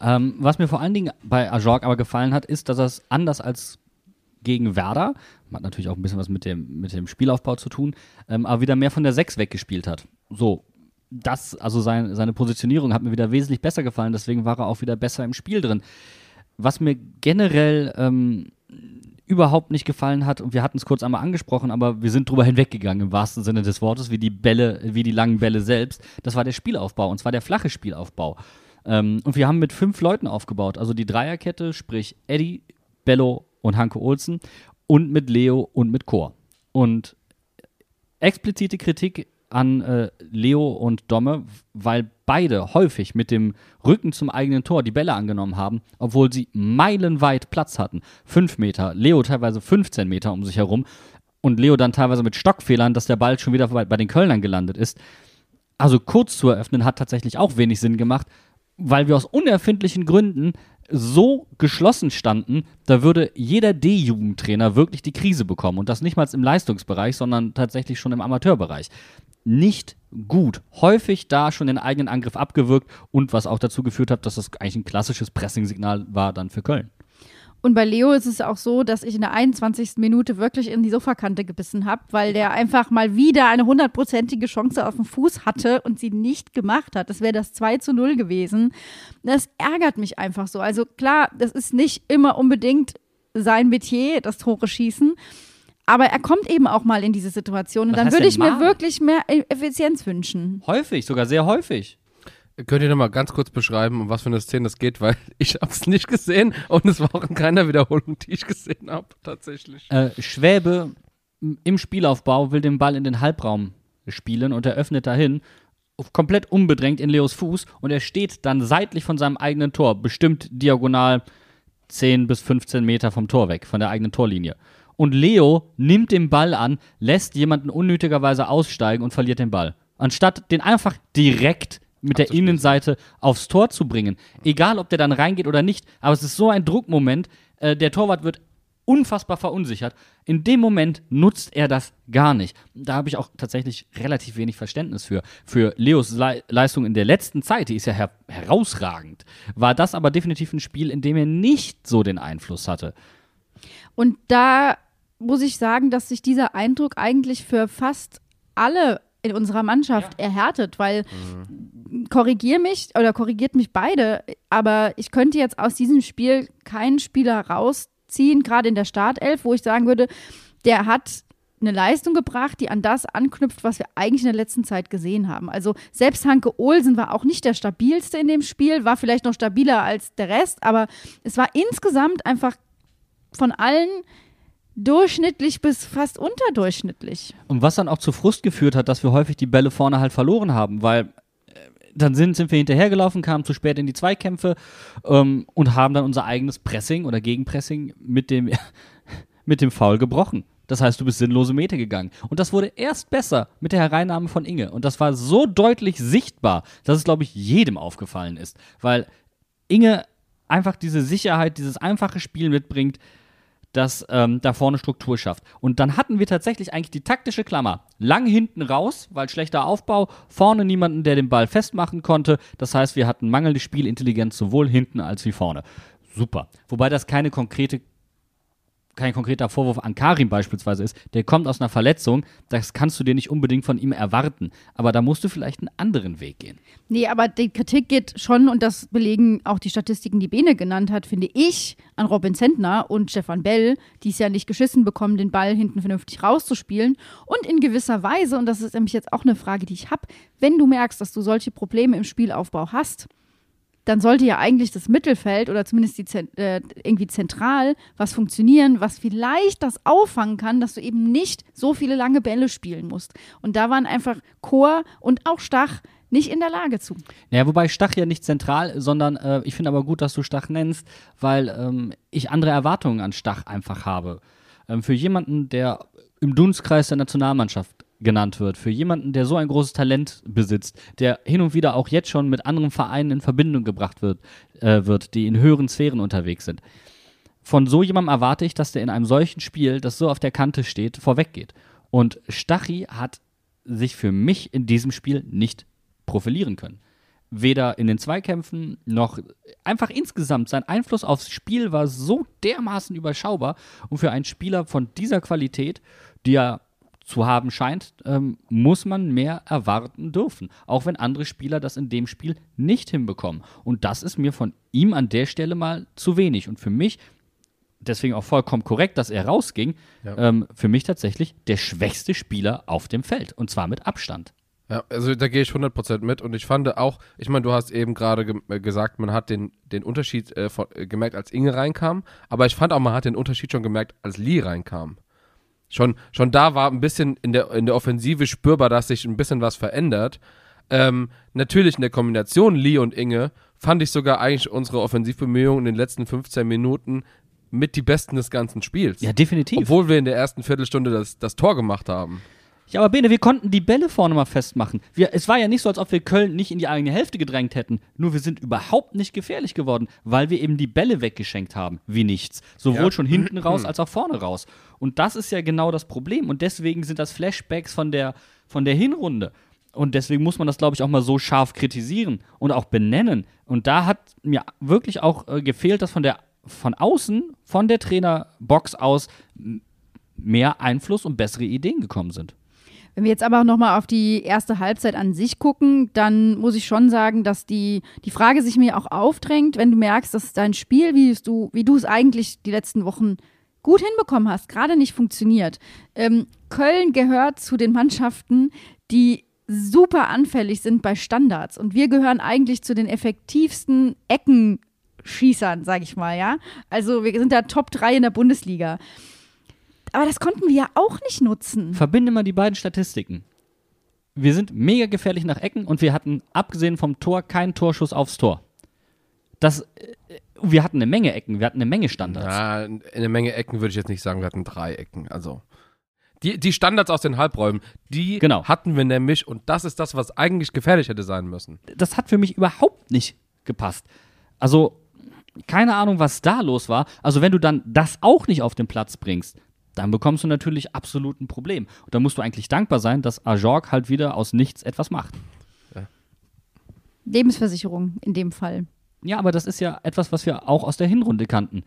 Ähm, was mir vor allen Dingen bei Ajorg aber gefallen hat, ist, dass er es anders als gegen Werder, hat natürlich auch ein bisschen was mit dem, mit dem Spielaufbau zu tun, ähm, aber wieder mehr von der 6 weggespielt hat. So, das, also sein, seine Positionierung hat mir wieder wesentlich besser gefallen, deswegen war er auch wieder besser im Spiel drin. Was mir generell ähm, überhaupt nicht gefallen hat, und wir hatten es kurz einmal angesprochen, aber wir sind drüber hinweggegangen im wahrsten Sinne des Wortes, wie die Bälle, wie die langen Bälle selbst, das war der Spielaufbau, und zwar der flache Spielaufbau. Ähm, und wir haben mit fünf Leuten aufgebaut, also die Dreierkette, sprich Eddie, Bello und Hanke Olsen und mit Leo und mit Chor. Und explizite Kritik an äh, Leo und Domme, weil beide häufig mit dem Rücken zum eigenen Tor die Bälle angenommen haben, obwohl sie meilenweit Platz hatten. Fünf Meter, Leo teilweise 15 Meter um sich herum und Leo dann teilweise mit Stockfehlern, dass der Ball schon wieder bei, bei den Kölnern gelandet ist. Also kurz zu eröffnen hat tatsächlich auch wenig Sinn gemacht, weil wir aus unerfindlichen Gründen so geschlossen standen, da würde jeder D-Jugendtrainer wirklich die Krise bekommen. Und das nicht mal im Leistungsbereich, sondern tatsächlich schon im Amateurbereich. Nicht gut. Häufig da schon den eigenen Angriff abgewirkt und was auch dazu geführt hat, dass das eigentlich ein klassisches Pressing-Signal war dann für Köln. Und bei Leo ist es auch so, dass ich in der 21. Minute wirklich in die Sofakante gebissen habe, weil der einfach mal wieder eine hundertprozentige Chance auf den Fuß hatte und sie nicht gemacht hat. Das wäre das 2 zu 0 gewesen. Das ärgert mich einfach so. Also klar, das ist nicht immer unbedingt sein Metier, das Tore schießen. Aber er kommt eben auch mal in diese Situation. Und Was dann würde ich mir mal? wirklich mehr E- Effizienz wünschen. Häufig, sogar sehr häufig. Könnt ihr noch mal ganz kurz beschreiben, um was für eine Szene es geht, weil ich habe es nicht gesehen und es war auch in keiner Wiederholung, die ich gesehen habe, tatsächlich. Äh, Schwäbe im Spielaufbau will den Ball in den Halbraum spielen und er öffnet dahin, komplett unbedrängt in Leos Fuß und er steht dann seitlich von seinem eigenen Tor, bestimmt diagonal 10 bis 15 Meter vom Tor weg, von der eigenen Torlinie. Und Leo nimmt den Ball an, lässt jemanden unnötigerweise aussteigen und verliert den Ball. Anstatt den einfach direkt mit der. Innenseite aufs Tor zu bringen. Egal, ob der dann reingeht oder nicht. Aber es ist so ein Druckmoment. Äh, der Torwart wird unfassbar verunsichert. In dem Moment nutzt er das gar nicht. Da habe ich auch tatsächlich relativ wenig Verständnis für. Für Leos Le Leistung in der letzten Zeit, die ist ja her herausragend, war das aber definitiv ein Spiel, in dem er nicht so den Einfluss hatte. Und da muss ich sagen, dass sich dieser Eindruck eigentlich für fast alle in unserer Mannschaft erhärtet, weil korrigier mich oder korrigiert mich beide, aber ich könnte jetzt aus diesem Spiel keinen Spieler rausziehen, gerade in der Startelf, wo ich sagen würde, der hat eine Leistung gebracht, die an das anknüpft, was wir eigentlich in der letzten Zeit gesehen haben. Also selbst Hanke Olsen war auch nicht der stabilste in dem Spiel, war vielleicht noch stabiler als der Rest, aber es war insgesamt einfach von allen durchschnittlich bis fast unterdurchschnittlich. Und was dann auch zu Frust geführt hat, dass wir häufig die Bälle vorne halt verloren haben, weil äh, dann sind, sind wir hinterhergelaufen, kamen zu spät in die Zweikämpfe ähm, und haben dann unser eigenes Pressing oder Gegenpressing mit dem, mit dem Foul gebrochen. Das heißt, du bist sinnlose Meter gegangen. Und das wurde erst besser mit der Hereinnahme von Inge. Und das war so deutlich sichtbar, dass es, glaube ich, jedem aufgefallen ist. Weil Inge einfach diese Sicherheit, dieses einfache Spiel mitbringt, das ähm, da vorne Struktur schafft. Und dann hatten wir tatsächlich eigentlich die taktische Klammer. Lang hinten raus, weil schlechter Aufbau, vorne niemanden, der den Ball festmachen konnte. Das heißt, wir hatten mangelnde Spielintelligenz sowohl hinten als wie vorne. Super. Wobei das keine konkrete kein konkreter Vorwurf an Karim beispielsweise ist, der kommt aus einer Verletzung, das kannst du dir nicht unbedingt von ihm erwarten. Aber da musst du vielleicht einen anderen Weg gehen. Nee, aber die Kritik geht schon, und das belegen auch die Statistiken, die Bene genannt hat, finde ich, an Robin Zentner und Stefan Bell, die es ja nicht geschissen bekommen, den Ball hinten vernünftig rauszuspielen. Und in gewisser Weise, und das ist nämlich jetzt auch eine Frage, die ich habe, wenn du merkst, dass du solche Probleme im Spielaufbau hast, dann sollte ja eigentlich das Mittelfeld oder zumindest die, äh, irgendwie zentral was funktionieren, was vielleicht das auffangen kann, dass du eben nicht so viele lange Bälle spielen musst. Und da waren einfach Chor und auch Stach nicht in der Lage zu. Ja, wobei Stach ja nicht zentral, sondern äh, ich finde aber gut, dass du Stach nennst, weil ähm, ich andere Erwartungen an Stach einfach habe. Ähm, für jemanden, der im Dunstkreis der Nationalmannschaft genannt wird. Für jemanden, der so ein großes Talent besitzt, der hin und wieder auch jetzt schon mit anderen Vereinen in Verbindung gebracht wird, äh, wird die in höheren Sphären unterwegs sind. Von so jemandem erwarte ich, dass der in einem solchen Spiel, das so auf der Kante steht, vorweggeht. Und Stachy hat sich für mich in diesem Spiel nicht profilieren können. Weder in den Zweikämpfen noch einfach insgesamt. Sein Einfluss aufs Spiel war so dermaßen überschaubar. Und für einen Spieler von dieser Qualität, die ja zu haben scheint, ähm, muss man mehr erwarten dürfen. Auch wenn andere Spieler das in dem Spiel nicht hinbekommen. Und das ist mir von ihm an der Stelle mal zu wenig. Und für mich, deswegen auch vollkommen korrekt, dass er rausging, Ja. ähm, für mich tatsächlich der schwächste Spieler auf dem Feld. Und zwar mit Abstand. Ja, also da gehe ich 100% mit und ich fand auch, ich meine, du hast eben gerade ge äh, gesagt, man hat den, den Unterschied äh, von, äh, gemerkt, als Inge reinkam, aber ich fand auch, man hat den Unterschied schon gemerkt, als Lee reinkam. Schon, schon da war ein bisschen in der, in der Offensive spürbar, dass sich ein bisschen was verändert. Ähm, natürlich in der Kombination Lee und Inge fand ich sogar eigentlich unsere Offensivbemühungen in den letzten 15 Minuten mit die besten des ganzen Spiels. Ja, definitiv. Obwohl wir in der ersten Viertelstunde das, das Tor gemacht haben. Ja, aber Bene, wir konnten die Bälle vorne mal festmachen. Wir, es war ja nicht so, als ob wir Köln nicht in die eigene Hälfte gedrängt hätten. Nur wir sind überhaupt nicht gefährlich geworden, weil wir eben die Bälle weggeschenkt haben, wie nichts. Sowohl Ja. schon hinten raus als auch vorne raus. Und das ist ja genau das Problem. Und deswegen sind das Flashbacks von der, von der Hinrunde. Und deswegen muss man das, glaube ich, auch mal so scharf kritisieren und auch benennen. Und da hat mir wirklich auch äh, gefehlt, dass von der von außen, von der Trainerbox aus mehr Einfluss und bessere Ideen gekommen sind. Wenn wir jetzt aber nochmal auf die erste Halbzeit an sich gucken, dann muss ich schon sagen, dass die, die Frage sich mir auch aufdrängt, wenn du merkst, dass dein Spiel, wie du, wie du es eigentlich die letzten Wochen gut hinbekommen hast, gerade nicht funktioniert. Ähm, Köln gehört zu den Mannschaften, die super anfällig sind bei Standards. Und wir gehören eigentlich zu den effektivsten Eckenschießern, sag ich mal, ja. Also wir sind da Top 3 in der Bundesliga. Aber das konnten wir ja auch nicht nutzen. Verbinde mal die beiden Statistiken. Wir sind mega gefährlich nach Ecken und wir hatten, abgesehen vom Tor, keinen Torschuss aufs Tor. Das, äh, wir hatten eine Menge Ecken, wir hatten eine Menge Standards. Ja, in eine Menge Ecken würde ich jetzt nicht sagen, wir hatten drei Ecken. Also die, die Standards aus den Halbräumen, die Genau. hatten wir nämlich und das ist das, was eigentlich gefährlich hätte sein müssen. Das hat für mich überhaupt nicht gepasst. Also, keine Ahnung, was da los war. Also, wenn du dann das auch nicht auf den Platz bringst, dann bekommst du natürlich absolut ein Problem. Und da musst du eigentlich dankbar sein, dass Ajorg halt wieder aus nichts etwas macht. Lebensversicherung in dem Fall. Ja, aber das ist ja etwas, was wir auch aus der Hinrunde kannten.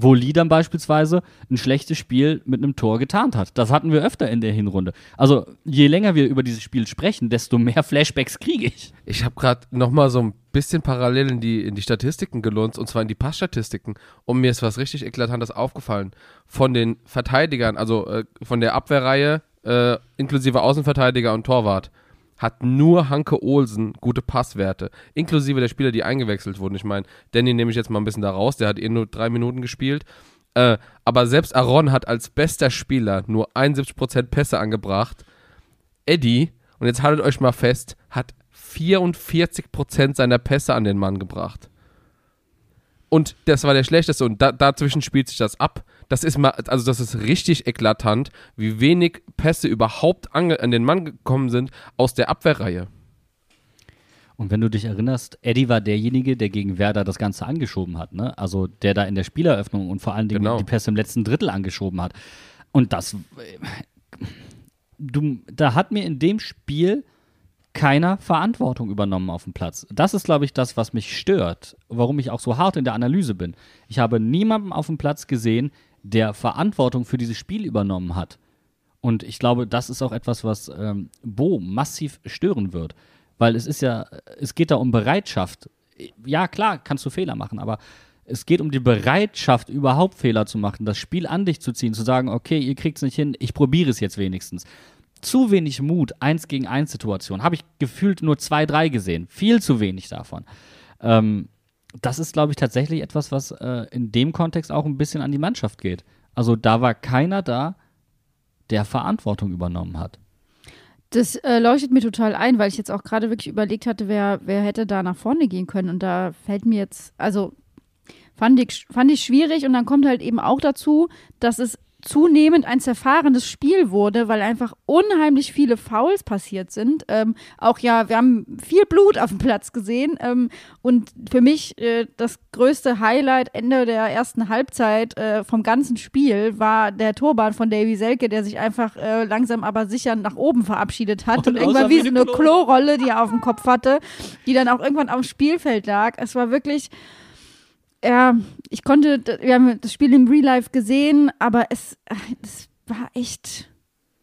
Wo Lee dann beispielsweise ein schlechtes Spiel mit einem Tor getarnt hat. Das hatten wir öfter in der Hinrunde. Also je länger wir über dieses Spiel sprechen, desto mehr Flashbacks kriege ich. Ich habe gerade noch mal so ein bisschen parallel in die, in die Statistiken gelunzt, und zwar in die Passstatistiken. Und mir ist was richtig Eklatantes aufgefallen. Von den Verteidigern, also äh, von der Abwehrreihe, äh, inklusive Außenverteidiger und Torwart, hat nur Hanke Olsen gute Passwerte. Inklusive der Spieler, die eingewechselt wurden. Ich meine, Danny nehme ich jetzt mal ein bisschen da raus, der hat eh nur drei Minuten gespielt. Äh, aber selbst Aaron hat als bester Spieler nur 71% Pässe angebracht. Eddie, und jetzt haltet euch mal fest, hat 44% seiner Pässe an den Mann gebracht. Und das war der schlechteste. Und da, dazwischen spielt sich das ab. Das ist mal, also das ist richtig eklatant, wie wenig Pässe überhaupt ange, an den Mann gekommen sind aus der Abwehrreihe. Und wenn du dich erinnerst, Eddie war derjenige, der gegen Werder das Ganze angeschoben hat, ne? Also der da in der Spieleröffnung und vor allen Dingen Genau. die Pässe im letzten Drittel angeschoben hat. Und das, du, da hat mir in dem Spiel keiner Verantwortung übernommen auf dem Platz. Das ist, glaube ich, das, was mich stört, warum ich auch so hart in der Analyse bin. Ich habe niemanden auf dem Platz gesehen, der Verantwortung für dieses Spiel übernommen hat. Und ich glaube, das ist auch etwas, was ähm, Bo massiv stören wird. Weil es ist ja, es geht da um Bereitschaft. Ja, klar, kannst du Fehler machen, aber es geht um die Bereitschaft, überhaupt Fehler zu machen, das Spiel an dich zu ziehen, zu sagen, okay, ihr kriegt es nicht hin, ich probiere es jetzt wenigstens. Zu wenig Mut, eins gegen eins Situation. Habe ich gefühlt nur zwei, drei gesehen. Viel zu wenig davon. Ähm, das ist, glaube ich, tatsächlich etwas, was äh, in dem Kontext auch ein bisschen an die Mannschaft geht. Also da war keiner da, der Verantwortung übernommen hat. Das äh, leuchtet mir total ein, weil ich jetzt auch gerade wirklich überlegt hatte, wer, wer hätte da nach vorne gehen können. Und da fällt mir jetzt, also fand ich, fand ich schwierig. Und dann kommt halt eben auch dazu, dass es zunehmend ein zerfahrenes Spiel wurde, weil einfach unheimlich viele Fouls passiert sind. Ähm, auch ja, wir haben viel Blut auf dem Platz gesehen. Ähm, und für mich äh, das größte Highlight Ende der ersten Halbzeit äh, vom ganzen Spiel war der Turban von Davy Selke, der sich einfach äh, langsam aber sicher nach oben verabschiedet hat und, Und irgendwann wie so eine eine Klo- Klorolle, die er auf dem Kopf hatte, die dann auch irgendwann auf dem Spielfeld lag. Es war wirklich ja, ich konnte, wir haben das Spiel im Real Life gesehen, aber es, es war echt,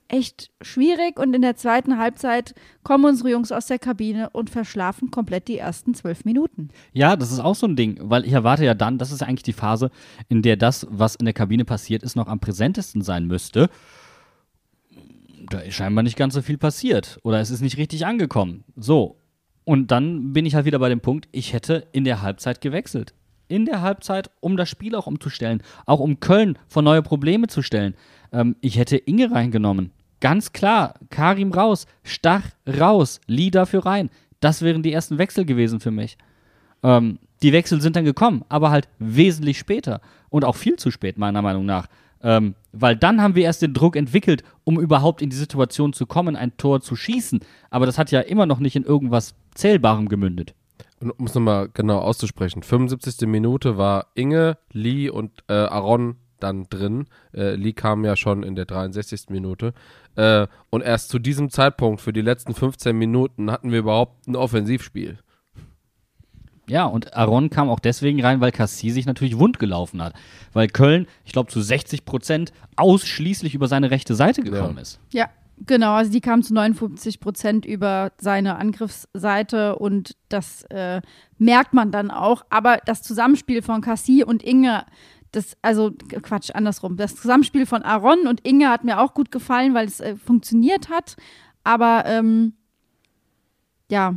echt schwierig und in der zweiten Halbzeit kommen unsere Jungs aus der Kabine und verschlafen komplett die ersten zwölf Minuten. Ja, das ist auch so ein Ding, weil ich erwarte ja dann, das ist eigentlich die Phase, in der das, was in der Kabine passiert ist, noch am präsentesten sein müsste. Da ist scheinbar nicht ganz so viel passiert oder es ist nicht richtig angekommen. So. Und dann bin ich halt wieder bei dem Punkt, ich hätte in der Halbzeit gewechselt. In der Halbzeit, um das Spiel auch umzustellen, auch um Köln vor neue Probleme zu stellen. Ähm, ich hätte Inge reingenommen. Ganz klar, Karim raus, Stach raus, Lee dafür rein. Das wären die ersten Wechsel gewesen für mich. Ähm, die Wechsel sind dann gekommen, aber halt wesentlich später und auch viel zu spät, meiner Meinung nach. Ähm, weil dann haben wir erst den Druck entwickelt, um überhaupt in die Situation zu kommen, ein Tor zu schießen. Aber das hat ja immer noch nicht in irgendwas Zählbarem gemündet. Und um es nochmal genau auszusprechen, 75. Minute war Inge, Lee und äh, Aaron dann drin. Äh, Lee kam ja schon in der 63. Minute. Äh, und erst zu diesem Zeitpunkt, für die letzten 15 Minuten, hatten wir überhaupt ein Offensivspiel. Ja, und Aaron kam auch deswegen rein, weil Cassie sich natürlich wund gelaufen hat. Weil Köln, ich glaube, zu 60 Prozent ausschließlich über seine rechte Seite gekommen Ja. ist. Ja, genau. Also die kamen zu 59 Prozent über seine Angriffsseite und das äh, merkt man dann auch. Aber das Zusammenspiel von Cassie und Inge, das, also Quatsch, andersrum. Das Zusammenspiel von Aaron und Inge hat mir auch gut gefallen, weil es äh, funktioniert hat. Aber ähm, ja,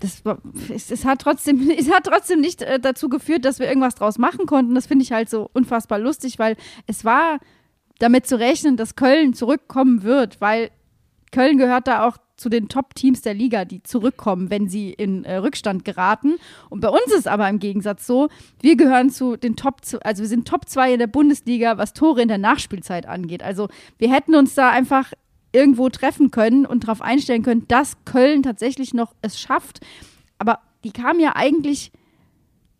das es, es, hat trotzdem, es hat trotzdem nicht äh, dazu geführt, dass wir irgendwas draus machen konnten. Das finde ich halt so unfassbar lustig, weil es war damit zu rechnen, dass Köln zurückkommen wird, weil Köln gehört da auch zu den Top-Teams der Liga, die zurückkommen, wenn sie in äh, Rückstand geraten. Und bei uns ist aber im Gegensatz so, wir gehören zu den Top, also wir sind Top 2 in der Bundesliga, was Tore in der Nachspielzeit angeht. Also wir hätten uns da einfach irgendwo treffen können und darauf einstellen können, dass Köln tatsächlich noch es schafft. Aber die kamen ja eigentlich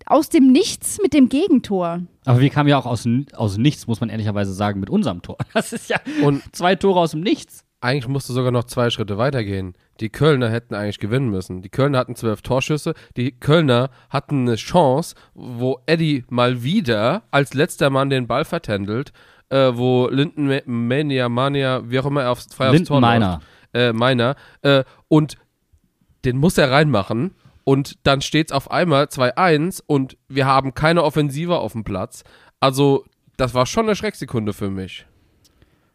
aus dem Nichts mit dem Gegentor. Aber wir kamen ja auch aus, aus nichts, muss man ehrlicherweise sagen, mit unserem Tor. Das ist ja Und zwei Tore aus dem Nichts. eigentlich musst du sogar noch zwei Schritte weitergehen. Die Kölner hätten eigentlich gewinnen müssen. Die Kölner hatten zwölf Torschüsse. Die Kölner hatten eine Chance, wo Eddie mal wieder als letzter Mann den Ball vertändelt, äh, wo Linden Ma- Mania, Mania, wie auch immer er aufs, frei aufs Linden Tor Meiner. läuft. Äh, Meiner. Äh, und den muss er reinmachen. Und dann steht es auf einmal 2-1 und wir haben keine Offensive auf dem Platz. Also, das war schon eine Schrecksekunde für mich.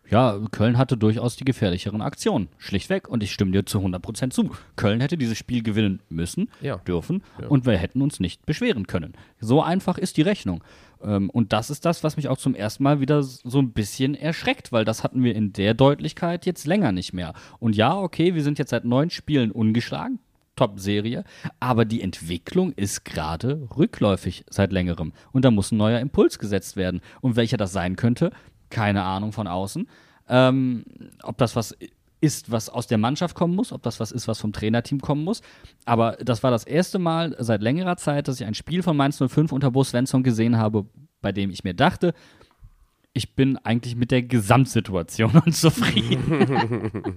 Ja, Köln hatte durchaus die gefährlicheren Aktionen, schlichtweg. Und ich stimme dir zu 100% zu. Köln hätte dieses Spiel gewinnen müssen, Ja. dürfen und wir hätten uns nicht beschweren können. So einfach ist die Rechnung. Ähm, und das ist das, was mich auch zum ersten Mal wieder so ein bisschen erschreckt, weil das hatten wir in der Deutlichkeit jetzt länger nicht mehr. Und ja, okay, wir sind jetzt seit neun Spielen ungeschlagen. Top-Serie, aber die Entwicklung ist gerade rückläufig seit längerem und da muss ein neuer Impuls gesetzt werden. Und welcher das sein könnte, keine Ahnung von außen. Ähm, ob das was ist, was aus der Mannschaft kommen muss, ob das was ist, was vom Trainerteam kommen muss. Aber das war das erste Mal seit längerer Zeit, dass ich ein Spiel von Mainz 05 unter Bo Svensson gesehen habe, bei dem ich mir dachte, ich bin eigentlich mit der Gesamtsituation unzufrieden.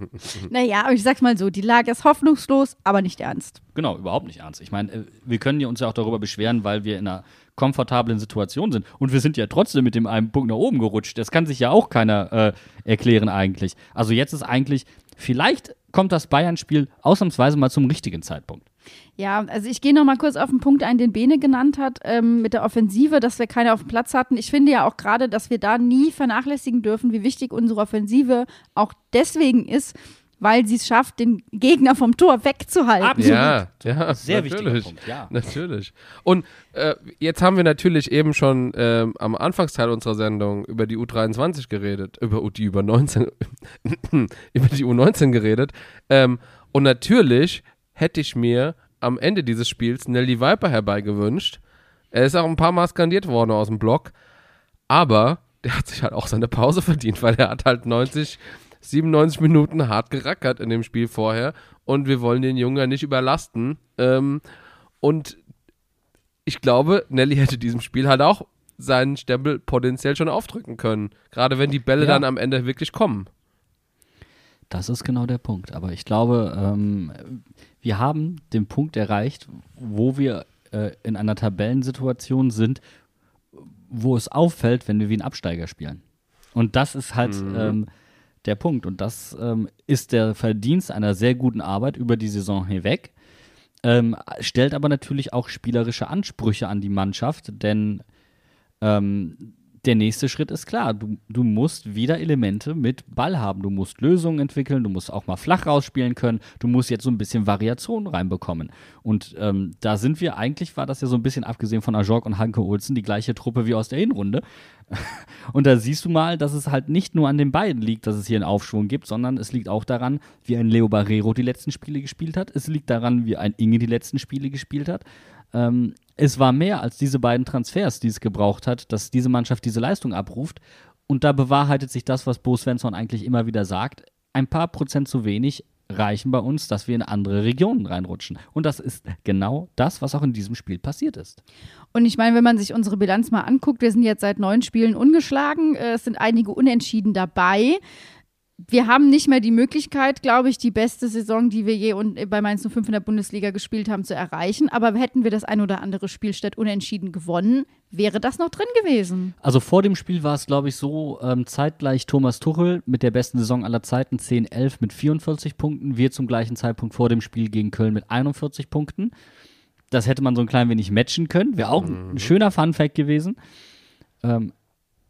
Naja, aber ich sag's mal so, die Lage ist hoffnungslos, aber nicht ernst. Genau, überhaupt nicht ernst. Ich meine, äh, wir können ja uns ja auch darüber beschweren, weil wir in einer komfortablen Situation sind. Und wir sind ja trotzdem mit dem einen Punkt nach oben gerutscht. Das kann sich ja auch keiner äh, erklären eigentlich. Also jetzt ist eigentlich, vielleicht kommt das Bayern-Spiel ausnahmsweise mal zum richtigen Zeitpunkt. Ja, also ich gehe noch mal kurz auf den Punkt ein, den Bene genannt hat, ähm, mit der Offensive, dass wir keine auf dem Platz hatten. Ich finde ja auch gerade, dass wir da nie vernachlässigen dürfen, wie wichtig unsere Offensive auch deswegen ist, weil sie es schafft, den Gegner vom Tor wegzuhalten. Absolut. Ja, ja, Sehr Punkt, ja. Natürlich. Und äh, jetzt haben wir natürlich eben schon ähm, am Anfangsteil unserer Sendung über die U23 geredet, über die über 19, über die U19 geredet. Ähm, und natürlich hätte ich mir am Ende dieses Spiels Nelly Viper herbeigewünscht. Er ist auch ein paar Mal skandiert worden aus dem Block, aber der hat sich halt auch seine Pause verdient, weil er hat halt 90, 97 Minuten hart gerackert in dem Spiel vorher und wir wollen den Jungen ja nicht überlasten. Ähm, und ich glaube, Nelly hätte diesem Spiel halt auch seinen Stempel potenziell schon aufdrücken können. Gerade wenn die Bälle Ja. dann am Ende wirklich kommen. Das ist genau der Punkt. Aber ich glaube, ähm, wir haben den Punkt erreicht, wo wir äh, in einer Tabellensituation sind, wo es auffällt, wenn wir wie ein Absteiger spielen. Und das ist halt ähm, der Punkt. Und das ähm, ist der Verdienst einer sehr guten Arbeit über die Saison hinweg. Ähm, stellt aber natürlich auch spielerische Ansprüche an die Mannschaft, denn ähm, der nächste Schritt ist klar. Du, du musst wieder Elemente mit Ball haben. Du musst Lösungen entwickeln. Du musst auch mal flach rausspielen können. Du musst jetzt so ein bisschen Variation reinbekommen. Und ähm, da sind wir, eigentlich war das ja so ein bisschen abgesehen von Ajorg und Hanke Olsen, die gleiche Truppe wie aus der Hinrunde. Und da siehst du mal, dass es halt nicht nur an den beiden liegt, dass es hier einen Aufschwung gibt, sondern es liegt auch daran, wie ein Leo Barrero die letzten Spiele gespielt hat. Es liegt daran, wie ein Inge die letzten Spiele gespielt hat. Ähm, es war mehr als diese beiden Transfers, die es gebraucht hat, dass diese Mannschaft diese Leistung abruft. Und da bewahrheitet sich das, was Bo Svensson eigentlich immer wieder sagt. Ein paar Prozent zu wenig reichen bei uns, dass wir in andere Regionen reinrutschen. Und das ist genau das, was auch in diesem Spiel passiert ist. Und ich meine, wenn man sich unsere Bilanz mal anguckt, wir sind jetzt seit neun Spielen ungeschlagen, äh, es sind einige Unentschieden dabei. Wir haben nicht mehr die Möglichkeit, glaube ich, die beste Saison, die wir je bei Mainz 05 in der Bundesliga gespielt haben, zu erreichen. Aber hätten wir das ein oder andere Spiel statt unentschieden gewonnen, wäre das noch drin gewesen. Also vor dem Spiel war es, glaube ich, so ähm, zeitgleich Thomas Tuchel mit der besten Saison aller Zeiten, 10-11 mit 44 Punkten. Wir zum gleichen Zeitpunkt vor dem Spiel gegen Köln mit 41 Punkten. Das hätte man so ein klein wenig matchen können. Wäre auch ein schöner Fun-Fact gewesen. Ähm,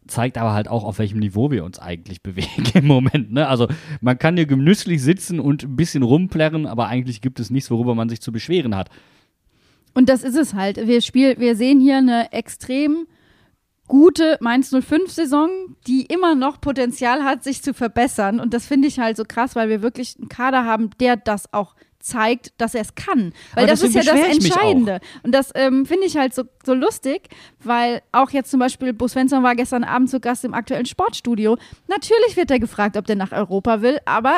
zeigt aber halt auch, auf welchem Niveau wir uns eigentlich bewegen im Moment. Ne? Also man kann hier genüsslich sitzen und ein bisschen rumplärren, aber eigentlich gibt es nichts, worüber man sich zu beschweren hat. Und das ist es halt. Wir, spiel, wir sehen hier eine extrem gute Mainz 05-Saison, die immer noch Potenzial hat, sich zu verbessern. Und das finde ich halt so krass, weil wir wirklich einen Kader haben, der das auch zeigt, dass er es kann. Weil das ist ja das Entscheidende. Und das ähm, finde ich halt so, so lustig, weil auch jetzt zum Beispiel Bo Svensson war gestern Abend zu Gast im aktuellen Sportstudio. Natürlich wird er gefragt, ob der nach Europa will, aber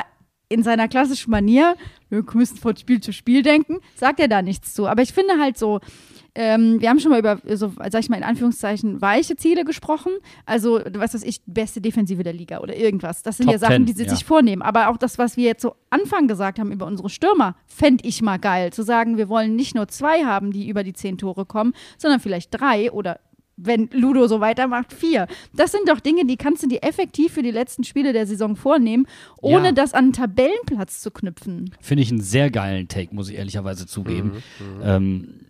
in seiner klassischen Manier, wir müssen von Spiel zu Spiel denken, sagt er da nichts zu. Aber ich finde halt so, ähm, wir haben schon mal über, so, sag ich mal in Anführungszeichen, weiche Ziele gesprochen. Also, was weiß ich, beste Defensive der Liga oder irgendwas. Das sind Top ja Sachen, 10, die sie ja. sich vornehmen. Aber auch das, was wir jetzt so Anfang gesagt haben über unsere Stürmer, fände ich mal geil. Zu sagen, wir wollen nicht nur zwei haben, die über die zehn Tore kommen, sondern vielleicht drei oder wenn Ludo so weitermacht, vier. Das sind doch Dinge, die kannst du dir effektiv für die letzten Spiele der Saison vornehmen, ohne Ja. das an einen Tabellenplatz zu knüpfen. Finde ich einen sehr geilen Take, muss ich ehrlicherweise zugeben. Ähm,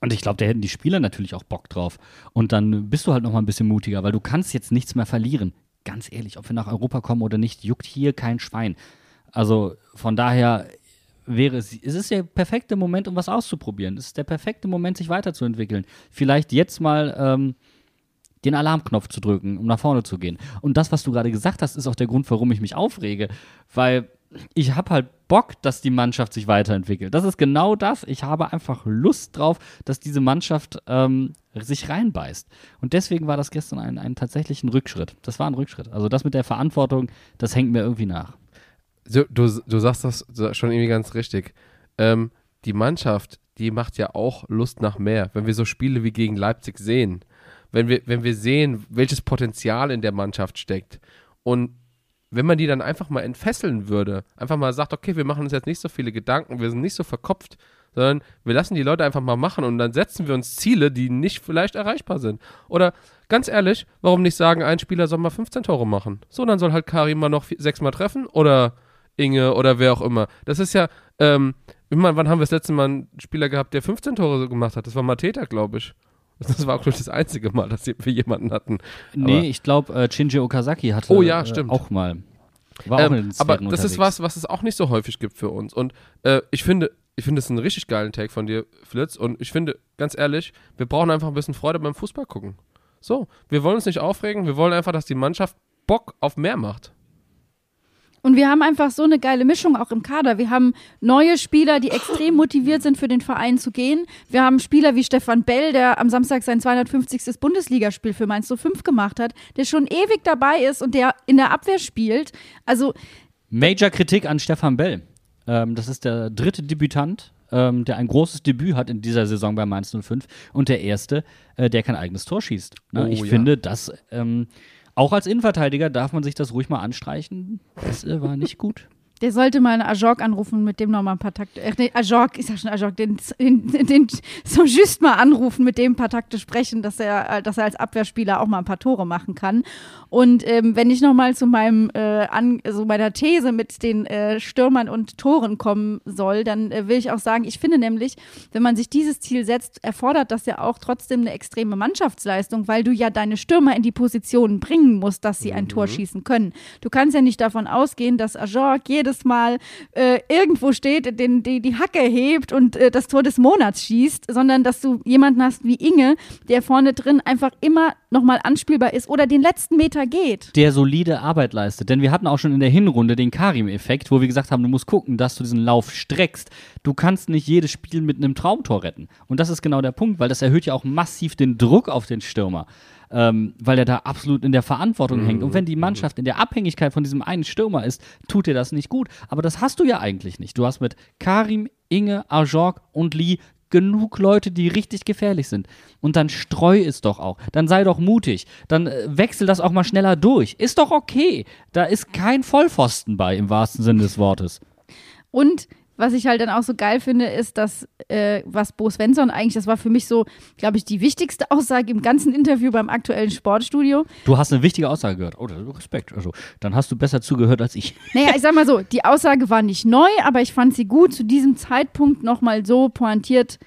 und ich glaube, da hätten die Spieler natürlich auch Bock drauf. Und dann bist du halt noch mal ein bisschen mutiger, weil du kannst jetzt nichts mehr verlieren. Ganz ehrlich, ob wir nach Europa kommen oder nicht, juckt hier kein Schwein. Also von daher wäre es, es ist der perfekte Moment, um was auszuprobieren. Es ist der perfekte Moment, sich weiterzuentwickeln. Vielleicht jetzt mal ähm, den Alarmknopf zu drücken, um nach vorne zu gehen. Und das, was du gerade gesagt hast, ist auch der Grund, warum ich mich aufrege. Weil ich habe halt Bock, dass die Mannschaft sich weiterentwickelt. Das ist genau das. Ich habe einfach Lust drauf, dass diese Mannschaft ähm, sich reinbeißt. Und deswegen war das gestern ein, ein tatsächlichen Rückschritt. Das war ein Rückschritt. Also das mit der Verantwortung, das hängt mir irgendwie nach. Du, du, du sagst das schon irgendwie ganz richtig. Ähm, die Mannschaft, die macht ja auch Lust nach mehr. Wenn wir so Spiele wie gegen Leipzig sehen, wenn wir, wenn wir sehen, welches Potenzial in der Mannschaft steckt und wenn man die dann einfach mal entfesseln würde, einfach mal sagt, okay, wir machen uns jetzt nicht so viele Gedanken, wir sind nicht so verkopft, sondern wir lassen die Leute einfach mal machen und dann setzen wir uns Ziele, die nicht vielleicht erreichbar sind. Oder ganz ehrlich, warum nicht sagen, ein Spieler soll mal 15 Tore machen? So, dann soll halt Karim mal noch sechsmal treffen oder Inge oder wer auch immer. Das ist ja, ähm, ich meine, wann haben wir das letzte Mal einen Spieler gehabt, der 15 Tore gemacht hat? Das war Mateta, glaube ich. Das war auch glaube ich, das einzige Mal, dass wir jemanden hatten. Nee, Aber- ich glaube, äh, Shinji Okazaki hatte Oh ja, äh, stimmt. auch mal. War auch in Ähm, den aber das ist was, was es auch nicht so häufig gibt für uns. Und äh, ich finde, ich finde es einen richtig geilen Take von dir, Flitz. Und ich finde, ganz ehrlich, wir brauchen einfach ein bisschen Freude beim Fußball gucken. So, wir wollen uns nicht aufregen, wir wollen einfach, dass die Mannschaft Bock auf mehr macht. Und wir haben einfach so eine geile Mischung auch im Kader. Wir haben neue Spieler, die extrem motiviert sind, für den Verein zu gehen. Wir haben Spieler wie Stefan Bell, der am Samstag sein 250. Bundesligaspiel für Mainz 05 gemacht hat, der schon ewig dabei ist und der in der Abwehr spielt. Also Major Kritik an Stefan Bell. Ähm, das ist der dritte Debütant, ähm, der ein großes Debüt hat in dieser Saison bei Mainz 05 und der erste, äh, der kein eigenes Tor schießt. Ne? Oh, ich ja. finde, dass ähm, auch als Innenverteidiger darf man sich das ruhig mal anstreichen. Das äh, war nicht gut. Der sollte mal einen Ajorg anrufen, mit dem noch mal ein paar Takte. Äh, nee, Ajorg, ich sag schon Ajorg, den, den, den so just mal anrufen, mit dem ein paar Takte sprechen, dass er, äh, dass er als Abwehrspieler auch mal ein paar Tore machen kann. Und ähm, wenn ich noch mal zu meinem, äh, an, so meiner These mit den äh, Stürmern und Toren kommen soll, dann äh, will ich auch sagen, ich finde nämlich, wenn man sich dieses Ziel setzt, erfordert das ja auch trotzdem eine extreme Mannschaftsleistung, weil du ja deine Stürmer in die Position bringen musst, dass sie ein Tor schießen können. Du kannst ja nicht davon ausgehen, dass Ajorg jedes Mal äh, irgendwo steht, den, die, die Hacke hebt und äh, das Tor des Monats schießt, sondern dass du jemanden hast wie Inge, der vorne drin einfach immer nochmal anspielbar ist oder den letzten Meter geht. der solide Arbeit leistet. Denn wir hatten auch schon in der Hinrunde den Karim-Effekt, wo wir gesagt haben, du musst gucken, dass du diesen Lauf streckst. Du kannst nicht jedes Spiel mit einem Traumtor retten. Und das ist genau der Punkt, weil das erhöht ja auch massiv den Druck auf den Stürmer. Ähm, weil er da absolut in der Verantwortung hängt. Und wenn die Mannschaft in der Abhängigkeit von diesem einen Stürmer ist, tut dir das nicht gut. Aber das hast du ja eigentlich nicht. Du hast mit Karim, Inge, Ajorg und Lee genug Leute, die richtig gefährlich sind. Und dann streu es doch auch. Dann sei doch mutig. Dann äh, wechsel das auch mal schneller durch. Ist doch okay. Da ist kein Vollpfosten bei, im wahrsten Sinne des Wortes. Und was ich halt dann auch so geil finde, ist, dass äh, was Bo Svensson eigentlich, das war für mich so, glaube ich, die wichtigste Aussage im ganzen Interview beim aktuellen Sportstudio. Du hast eine wichtige Aussage gehört. Oh, Respekt. Also, dann hast du besser zugehört als ich. Naja, ich sag mal so, die Aussage war nicht neu, aber ich fand sie gut, zu diesem Zeitpunkt nochmal so pointiert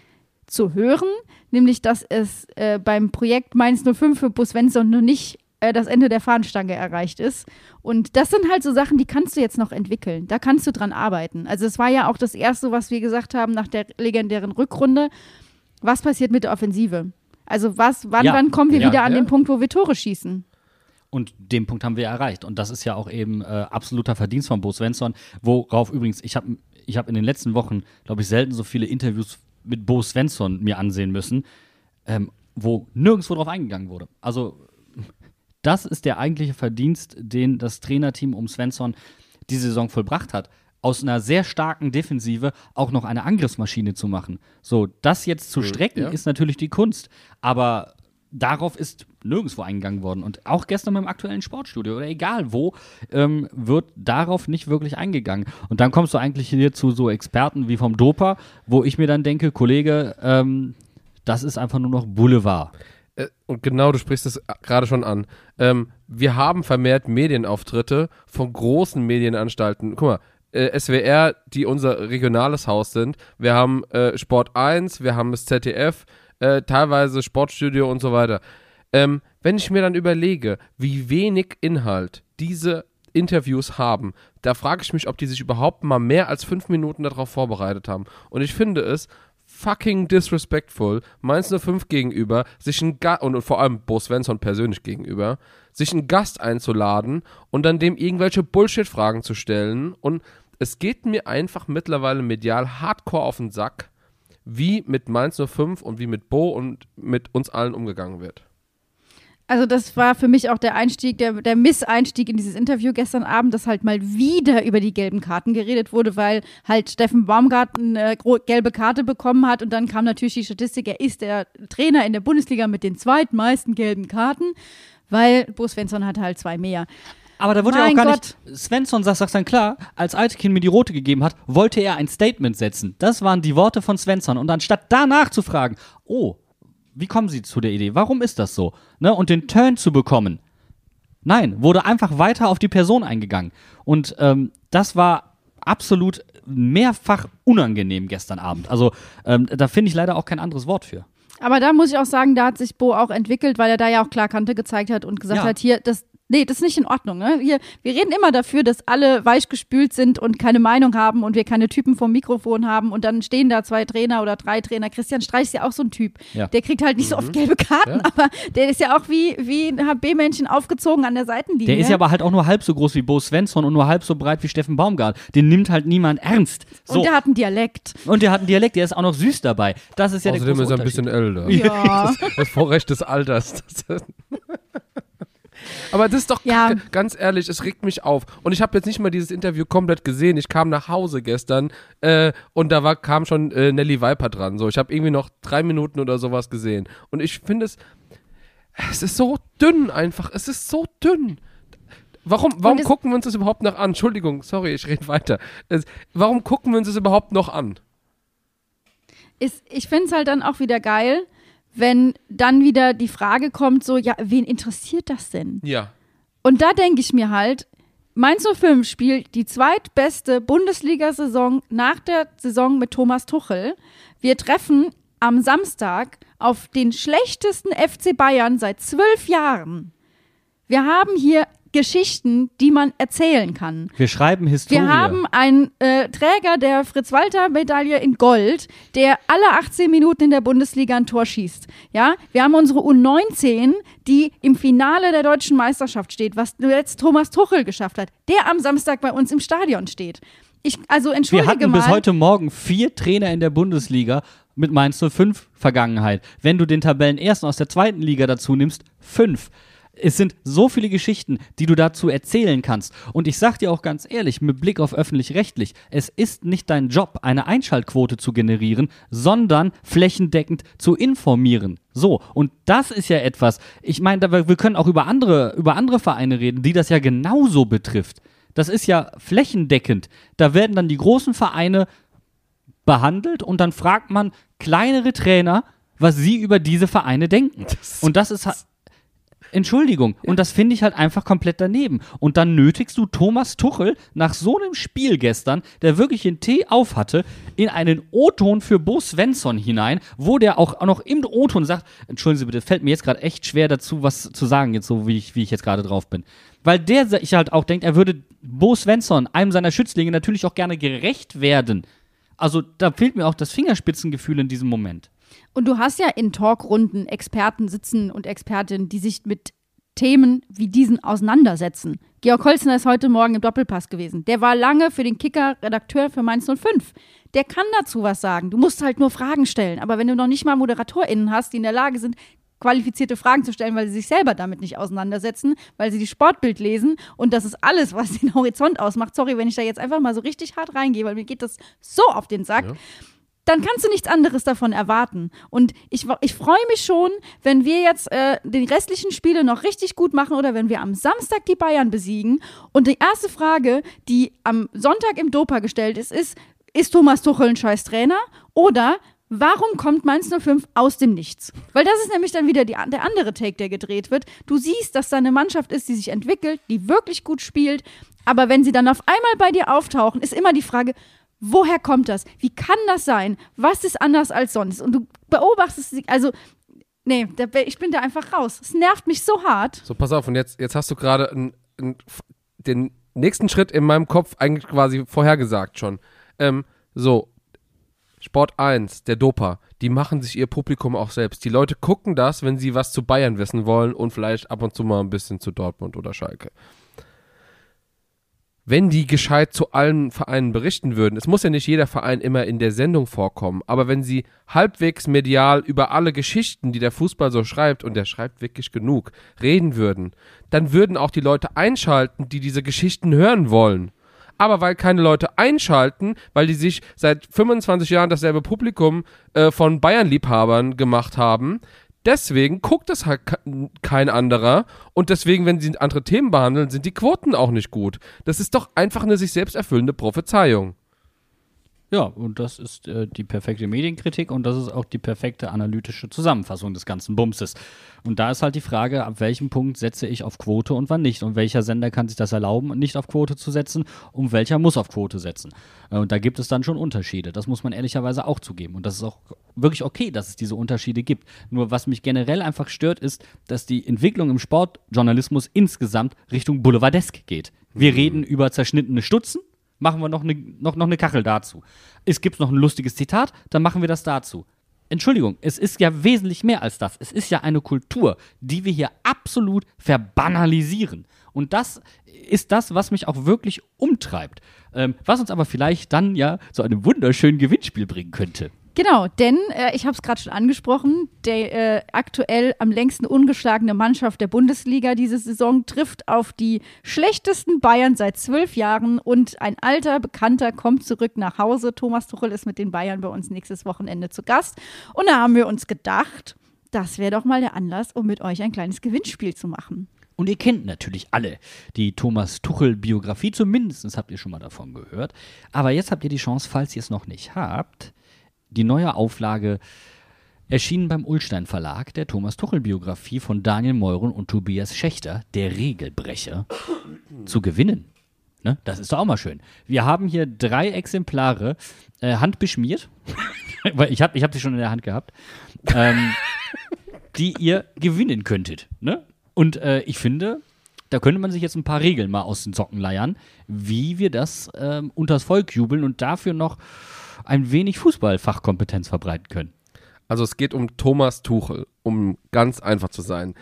zu hören, nämlich, dass es äh, beim Projekt Mainz 05 für Bo Svensson noch nicht äh, das Ende der Fahnenstange erreicht ist. Und das sind halt so Sachen, die kannst du jetzt noch entwickeln. Da kannst du dran arbeiten. Also es war ja auch das Erste, was wir gesagt haben nach der legendären Rückrunde. Was passiert mit der Offensive? Also was, wann, Ja. wann kommen wir Ja. wieder an Ja. den Punkt, wo wir Tore schießen? Und den Punkt haben wir erreicht. Und das ist ja auch eben äh, absoluter Verdienst von Bo Svensson, worauf übrigens, ich habe ich hab in den letzten Wochen, glaube ich, selten so viele Interviews mit Bo Svensson mir ansehen müssen, ähm, wo nirgendwo drauf eingegangen wurde. Also das ist der eigentliche Verdienst, den das Trainerteam um Svensson diese Saison vollbracht hat. aus einer sehr starken Defensive auch noch eine Angriffsmaschine zu machen. So, das jetzt zu strecken, ja. ist natürlich die Kunst. Aber darauf ist nirgendwo eingegangen worden. Und auch gestern beim aktuellen Sportstudio oder egal wo, ähm, wird darauf nicht wirklich eingegangen. Und dann kommst du eigentlich hier zu so Experten wie vom Dopa, wo ich mir dann denke, Kollege, ähm, das ist einfach nur noch Boulevard. Äh, und genau, du sprichst es gerade schon an. Ähm, wir haben vermehrt Medienauftritte von großen Medienanstalten. Guck mal, äh, SWR, die unser regionales Haus sind. Wir haben äh, Sport 1, wir haben das ZDF, äh, teilweise Sportstudio und so weiter. Ähm, wenn ich mir dann überlege, wie wenig Inhalt diese Interviews haben, da frage ich mich, ob die sich überhaupt mal mehr als fünf Minuten darauf vorbereitet haben. Und ich finde es fucking disrespectful, Mainz 05 gegenüber, sich ein Ga und, und vor allem Bo Svensson persönlich gegenüber, sich einen Gast einzuladen und dann dem irgendwelche Bullshit-Fragen zu stellen. Und es geht mir einfach mittlerweile medial hardcore auf den Sack, wie mit Mainz 05 und wie mit Bo und mit uns allen umgegangen wird. Also das war für mich auch der Einstieg, der, der Misseinstieg in dieses Interview gestern Abend, dass halt mal wieder über die gelben Karten geredet wurde, weil halt Steffen Baumgart eine gelbe Karte bekommen hat und dann kam natürlich die Statistik, er ist der Trainer in der Bundesliga mit den zweitmeisten gelben Karten, weil Bo Svensson hat halt zwei mehr. Aber da wurde ja auch Mein gar Gott. nicht. Svensson sagt, sagt dann klar, als Altekin mir die rote gegeben hat, wollte er ein Statement setzen. Das waren die Worte von Svensson. Und anstatt danach zu fragen, oh, wie kommen Sie zu der Idee? Warum ist das so? Ne? Und den Turn zu bekommen. Nein, wurde einfach weiter auf die Person eingegangen. Und ähm, das war absolut mehrfach unangenehm gestern Abend. Also ähm, da finde ich leider auch kein anderes Wort für. Aber da muss ich auch sagen, da hat sich Bo auch entwickelt, weil er da ja auch klar Kante gezeigt hat und gesagt Ja. hat, hier, das, nee, das ist nicht in Ordnung. Ne? Wir, wir reden immer dafür, dass alle weichgespült sind und keine Meinung haben und wir keine Typen vom Mikrofon haben und dann stehen da zwei Trainer oder drei Trainer. Christian Streich ist ja auch so ein Typ. Ja. Der kriegt halt nicht so oft gelbe Karten, Ja. aber der ist ja auch wie, wie ein HB-Männchen aufgezogen an der Seitenlinie. Der ist ja aber halt auch nur halb so groß wie Bo Svensson und nur halb so breit wie Steffen Baumgart. Den nimmt halt niemand ernst. So. Und der hat einen Dialekt. Und der hat einen Dialekt, der ist auch noch süß dabei. Das ist ja Außerdem der ist große er ein bisschen älter. Ja. Das Vorrecht des Alters. Aber das ist doch Ja. ganz ehrlich, es regt mich auf. Und ich habe jetzt nicht mal dieses Interview komplett gesehen. Ich kam nach Hause gestern äh, und da war, kam schon äh, Nelly Viper dran. So, ich habe irgendwie noch drei Minuten oder sowas gesehen. Und ich finde es, es ist so dünn einfach. Es ist so dünn. Warum, warum gucken wir uns das überhaupt noch an? Entschuldigung, sorry, ich rede weiter. Es, warum gucken wir uns das überhaupt noch an? ist, ich finde es halt dann auch wieder geil, wenn dann wieder die Frage kommt, so, ja, wen interessiert das denn? Ja. Und da denke ich mir halt, Mainz 05 spielt die zweitbeste Bundesliga-Saison nach der Saison mit Thomas Tuchel. Wir treffen am Samstag auf den schlechtesten FC Bayern seit zwölf Jahren. Wir haben hier Geschichten, die man erzählen kann. Wir schreiben Historie. Wir haben einen äh, Träger der Fritz-Walter-Medaille in Gold, der alle 18 Minuten in der Bundesliga ein Tor schießt. Ja, wir haben unsere U19, die im Finale der deutschen Meisterschaft steht, was jetzt Thomas Tuchel geschafft hat, der am Samstag bei uns im Stadion steht. Ich, also Wir entschuldige hatten mal. bis heute Morgen vier Trainer in der Bundesliga mit Mainz 05 Vergangenheit. Wenn du den Tabellenersten aus der zweiten Liga dazu nimmst, fünf. Es sind so viele Geschichten, die du dazu erzählen kannst. Und ich sag dir auch ganz ehrlich, mit Blick auf öffentlich-rechtlich, es ist nicht dein Job, eine Einschaltquote zu generieren, sondern flächendeckend zu informieren. So, und das ist ja etwas, ich meine, wir können auch über andere, über andere Vereine reden, die das ja genauso betrifft. Das ist ja flächendeckend. Da werden dann die großen Vereine behandelt und dann fragt man kleinere Trainer, was sie über diese Vereine denken. und das ist halt. Entschuldigung. Und das finde ich halt einfach komplett daneben. Und dann nötigst du Thomas Tuchel nach so einem Spiel gestern, der wirklich den Tee auf hatte, in einen O-Ton für Bo Svensson hinein, wo der auch noch im O-Ton sagt, entschuldigen Sie bitte, fällt mir jetzt gerade echt schwer dazu, was zu sagen, jetzt so wie ich, wie ich jetzt gerade drauf bin. Weil der sich halt auch denkt, er würde Bo Svensson, einem seiner Schützlinge, natürlich auch gerne gerecht werden. Also da fehlt mir auch das Fingerspitzengefühl in diesem Moment. Und du hast ja in Talkrunden Experten sitzen und Expertinnen, die sich mit Themen wie diesen auseinandersetzen. Georg Holzner ist heute Morgen im Doppelpass gewesen. Der war lange für den Kicker Redakteur für Mainz 05. Der kann dazu was sagen. Du musst halt nur Fragen stellen. Aber wenn du noch nicht mal ModeratorInnen hast, die in der Lage sind, qualifizierte Fragen zu stellen, weil sie sich selber damit nicht auseinandersetzen, weil sie die Sportbild lesen und das ist alles, was den Horizont ausmacht. Sorry, wenn ich da jetzt einfach mal so richtig hart reingehe, weil mir geht das so auf den Sack. Ja. Dann kannst du nichts anderes davon erwarten. Und ich, ich freue mich schon, wenn wir jetzt äh, die restlichen Spiele noch richtig gut machen oder wenn wir am Samstag die Bayern besiegen. Und die erste Frage, die am Sonntag im Dopa gestellt ist, ist, ist Thomas Tuchel ein scheiß Trainer? Oder warum kommt Mainz 05 aus dem Nichts? Weil das ist nämlich dann wieder die, der andere Take, der gedreht wird. Du siehst, dass da eine Mannschaft ist, die sich entwickelt, die wirklich gut spielt. Aber wenn sie dann auf einmal bei dir auftauchen, ist immer die Frage, woher kommt das? Wie kann das sein? Was ist anders als sonst? Und du beobachtest sie, also, nee, da, ich bin da einfach raus. Es nervt mich so hart. So, pass auf, und jetzt, jetzt hast du gerade den nächsten Schritt in meinem Kopf eigentlich quasi vorhergesagt schon. Ähm, so, Sport 1, der Dopa, die machen sich ihr Publikum auch selbst. Die Leute gucken das, wenn sie was zu Bayern wissen wollen und vielleicht ab und zu mal ein bisschen zu Dortmund oder Schalke. Wenn die gescheit zu allen Vereinen berichten würden, es muss ja nicht jeder Verein immer in der Sendung vorkommen, aber wenn sie halbwegs medial über alle Geschichten, die der Fußball so schreibt, und der schreibt wirklich genug, reden würden, dann würden auch die Leute einschalten, die diese Geschichten hören wollen. Aber weil keine Leute einschalten, weil die sich seit 25 Jahren dasselbe Publikum äh, von Bayern-Liebhabern gemacht haben, deswegen guckt es halt ke- kein anderer und deswegen, wenn sie andere Themen behandeln, sind die Quoten auch nicht gut. Das ist doch einfach eine sich selbst erfüllende Prophezeiung. Ja, und das ist äh, die perfekte Medienkritik und das ist auch die perfekte analytische Zusammenfassung des ganzen Bumses. Und da ist halt die Frage, ab welchem Punkt setze ich auf Quote und wann nicht. Und welcher Sender kann sich das erlauben, nicht auf Quote zu setzen und welcher muss auf Quote setzen. Äh, und da gibt es dann schon Unterschiede. Das muss man ehrlicherweise auch zugeben. Und das ist auch wirklich okay, dass es diese Unterschiede gibt. Nur was mich generell einfach stört, ist, dass die Entwicklung im Sportjournalismus insgesamt Richtung Boulevardesk geht. Wir reden über zerschnittene Stutzen machen wir noch eine noch, noch eine Kachel dazu. Es gibt noch ein lustiges Zitat, dann machen wir das dazu. Entschuldigung, es ist ja wesentlich mehr als das. Es ist ja eine Kultur, die wir hier absolut verbanalisieren. Und das ist das, was mich auch wirklich umtreibt. Ähm, was uns aber vielleicht dann ja zu einem wunderschönen Gewinnspiel bringen könnte. Genau, denn äh, ich habe es gerade schon angesprochen, der äh, aktuell am längsten ungeschlagene Mannschaft der Bundesliga diese Saison trifft auf die schlechtesten Bayern seit zwölf Jahren und ein alter Bekannter kommt zurück nach Hause. Thomas Tuchel ist mit den Bayern bei uns nächstes Wochenende zu Gast und da haben wir uns gedacht, das wäre doch mal der Anlass, um mit euch ein kleines Gewinnspiel zu machen. Und ihr kennt natürlich alle die Thomas Tuchel-Biografie, zumindest habt ihr schon mal davon gehört. Aber jetzt habt ihr die Chance, falls ihr es noch nicht habt, die neue Auflage erschienen beim Ullstein Verlag der Thomas Tuchel-Biografie von Daniel Meuren und Tobias Schächter, der Regelbrecher, zu gewinnen. Ne? Das ist doch auch mal schön. Wir haben hier drei Exemplare äh, handbeschmiert, weil ich habe ich hab sie schon in der Hand gehabt, ähm, die ihr gewinnen könntet. Ne? Und äh, ich finde, da könnte man sich jetzt ein paar Regeln mal aus den Socken leiern, wie wir das ähm, unters Volk jubeln und dafür noch ein wenig Fußballfachkompetenz verbreiten können. Also es geht um Thomas Tuchel, um ganz einfach zu sein.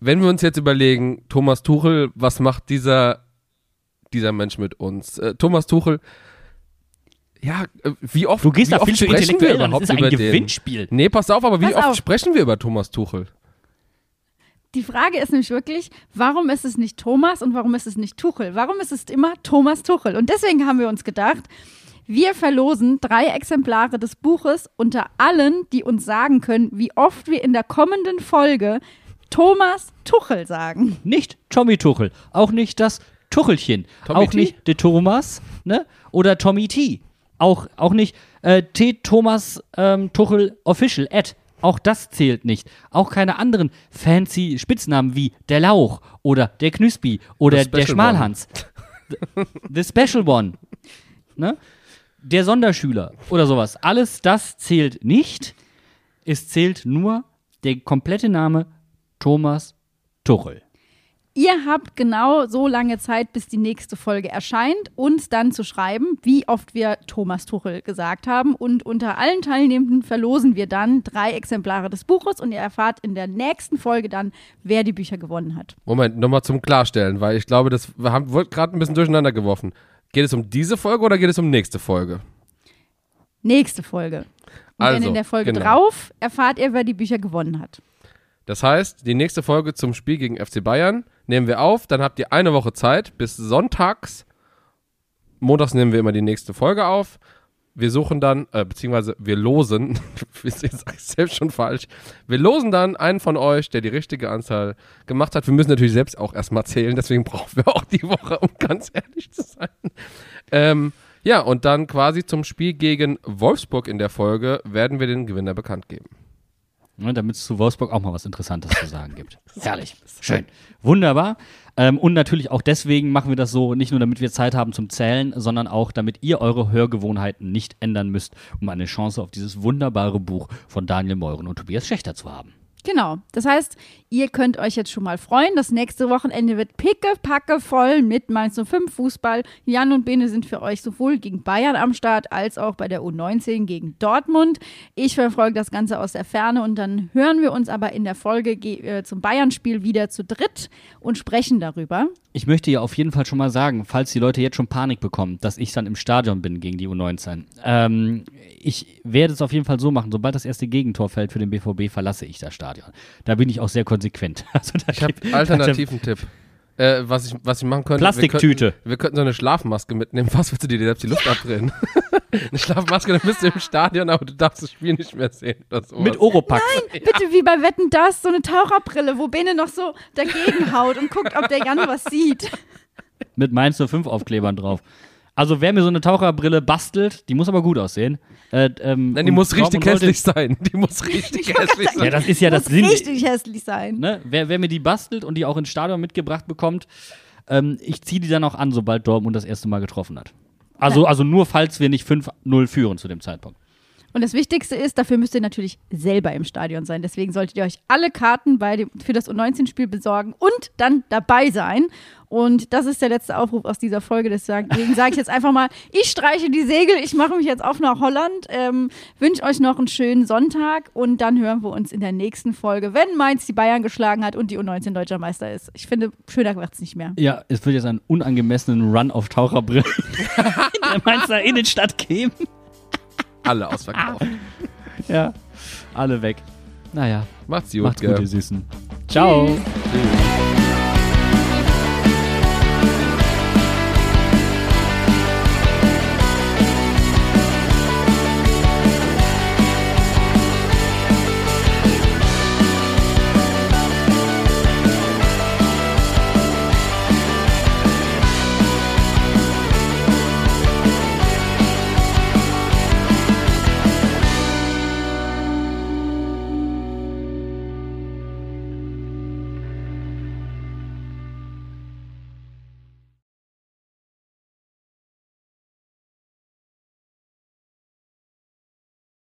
Wenn wir uns jetzt überlegen, Thomas Tuchel, was macht dieser, dieser Mensch mit uns? Äh, Thomas Tuchel, ja, äh, wie oft, Du gehst wie da viel oft zu sprechen wir überhaupt Das ist ein über den? Gewinnspiel. Nee, pass auf, aber wie Pass oft auf. sprechen wir über Thomas Tuchel? Die Frage ist nämlich wirklich, warum ist es nicht Thomas und warum ist es nicht Tuchel? Warum ist es immer Thomas Tuchel? Und deswegen haben wir uns gedacht, wir verlosen drei Exemplare des Buches unter allen, die uns sagen können, wie oft wir in der kommenden Folge Thomas Tuchel sagen. Nicht Tommy Tuchel, auch nicht das Tuchelchen, Tommy auch T? nicht der Thomas, ne? Oder Tommy T. Auch, auch nicht äh, T. Thomas ähm, Tuchel Official, Ad. Auch das zählt nicht. Auch keine anderen fancy Spitznamen wie der Lauch oder der Knüspi oder der Schmalhans. The Special One. Ne? Der Sonderschüler oder sowas. Alles das zählt nicht. Es zählt nur der komplette Name Thomas Tuchel. Ihr habt genau so lange Zeit, bis die nächste Folge erscheint, uns dann zu schreiben, wie oft wir Thomas Tuchel gesagt haben. Und unter allen Teilnehmenden verlosen wir dann drei Exemplare des Buches und ihr erfahrt in der nächsten Folge dann, wer die Bücher gewonnen hat. Moment, nochmal zum Klarstellen, weil ich glaube, das wir haben, wird gerade ein bisschen durcheinander geworfen. Geht es um diese Folge oder geht es um nächste Folge? Nächste Folge. Und Also, in der Folge genau. drauf erfahrt ihr, wer die Bücher gewonnen hat. Das heißt, die nächste Folge zum Spiel gegen FC Bayern nehmen wir auf. Dann habt ihr eine Woche Zeit bis sonntags. Montags nehmen wir immer die nächste Folge auf. Wir suchen dann, äh, beziehungsweise wir losen, ich sage selbst schon falsch, wir losen dann einen von euch, der die richtige Anzahl gemacht hat. Wir müssen natürlich selbst auch erstmal zählen, deswegen brauchen wir auch die Woche, um ganz ehrlich zu sein. Ähm, ja, und dann quasi zum Spiel gegen Wolfsburg in der Folge werden wir den Gewinner bekannt geben. Ne, damit es zu Wolfsburg auch mal was Interessantes zu sagen gibt. Herrlich. Schön. Wunderbar. Ähm, und natürlich auch deswegen machen wir das so, nicht nur damit wir Zeit haben zum Zählen, sondern auch damit ihr eure Hörgewohnheiten nicht ändern müsst, um eine Chance auf dieses wunderbare Buch von Daniel Meuren und Tobias Schächter zu haben. Genau. Das heißt, ihr könnt euch jetzt schon mal freuen. Das nächste Wochenende wird pickepacke voll mit Mainz 05 Fußball. Jan und Bene sind für euch sowohl gegen Bayern am Start als auch bei der U19 gegen Dortmund. Ich verfolge das Ganze aus der Ferne und dann hören wir uns aber in der Folge äh, zum Bayern-Spiel wieder zu dritt und sprechen darüber. Ich möchte ja auf jeden Fall schon mal sagen, falls die Leute jetzt schon Panik bekommen, dass ich dann im Stadion bin gegen die U19. Ähm, ich werde es auf jeden Fall so machen, sobald das erste Gegentor fällt für den BVB, verlasse ich das Stadion. Da bin ich auch sehr konsequent. Also ich habe alternativen Tipp. Äh, was, ich, was ich machen könnte. Plastiktüte. Wir könnten, wir könnten so eine Schlafmaske mitnehmen. Was willst du dir selbst die Luft abdrehen? eine Schlafmaske, dann bist du im Stadion, aber du darfst das Spiel nicht mehr sehen. Mit Oropax. Nein, bitte wie bei Wetten das, so eine Taucherbrille, wo Bene noch so dagegen haut und guckt, ob der Jan was sieht. Mit Mainz 05 Aufklebern drauf. Also wer mir so eine Taucherbrille bastelt, die muss aber gut aussehen. Äh, ähm, Nein, die muss richtig hässlich sein. Die muss richtig hässlich sein. Ja, das ist ja das Sinn. richtig hässlich sein. Ne? Wer, wer, mir die bastelt und die auch ins Stadion mitgebracht bekommt, ähm, ich ziehe die dann auch an, sobald Dortmund das erste Mal getroffen hat. Also, also nur falls wir nicht 5-0 führen zu dem Zeitpunkt. Und das Wichtigste ist, dafür müsst ihr natürlich selber im Stadion sein. Deswegen solltet ihr euch alle Karten dem, für das U19-Spiel besorgen und dann dabei sein. Und das ist der letzte Aufruf aus dieser Folge. Deswegen sage ich jetzt einfach mal, ich streiche die Segel, ich mache mich jetzt auf nach Holland, ähm, wünsche euch noch einen schönen Sonntag und dann hören wir uns in der nächsten Folge, wenn Mainz die Bayern geschlagen hat und die U19 deutscher Meister ist. Ich finde, schöner wird es nicht mehr. Ja, es wird jetzt einen unangemessenen Run auf Taucherbrillen in der Mainzer Innenstadt geben. Alle ausverkauft. ja, alle weg. Naja. Macht's gut, Macht's gell? gut, ihr Süßen. Ciao. Tschüss.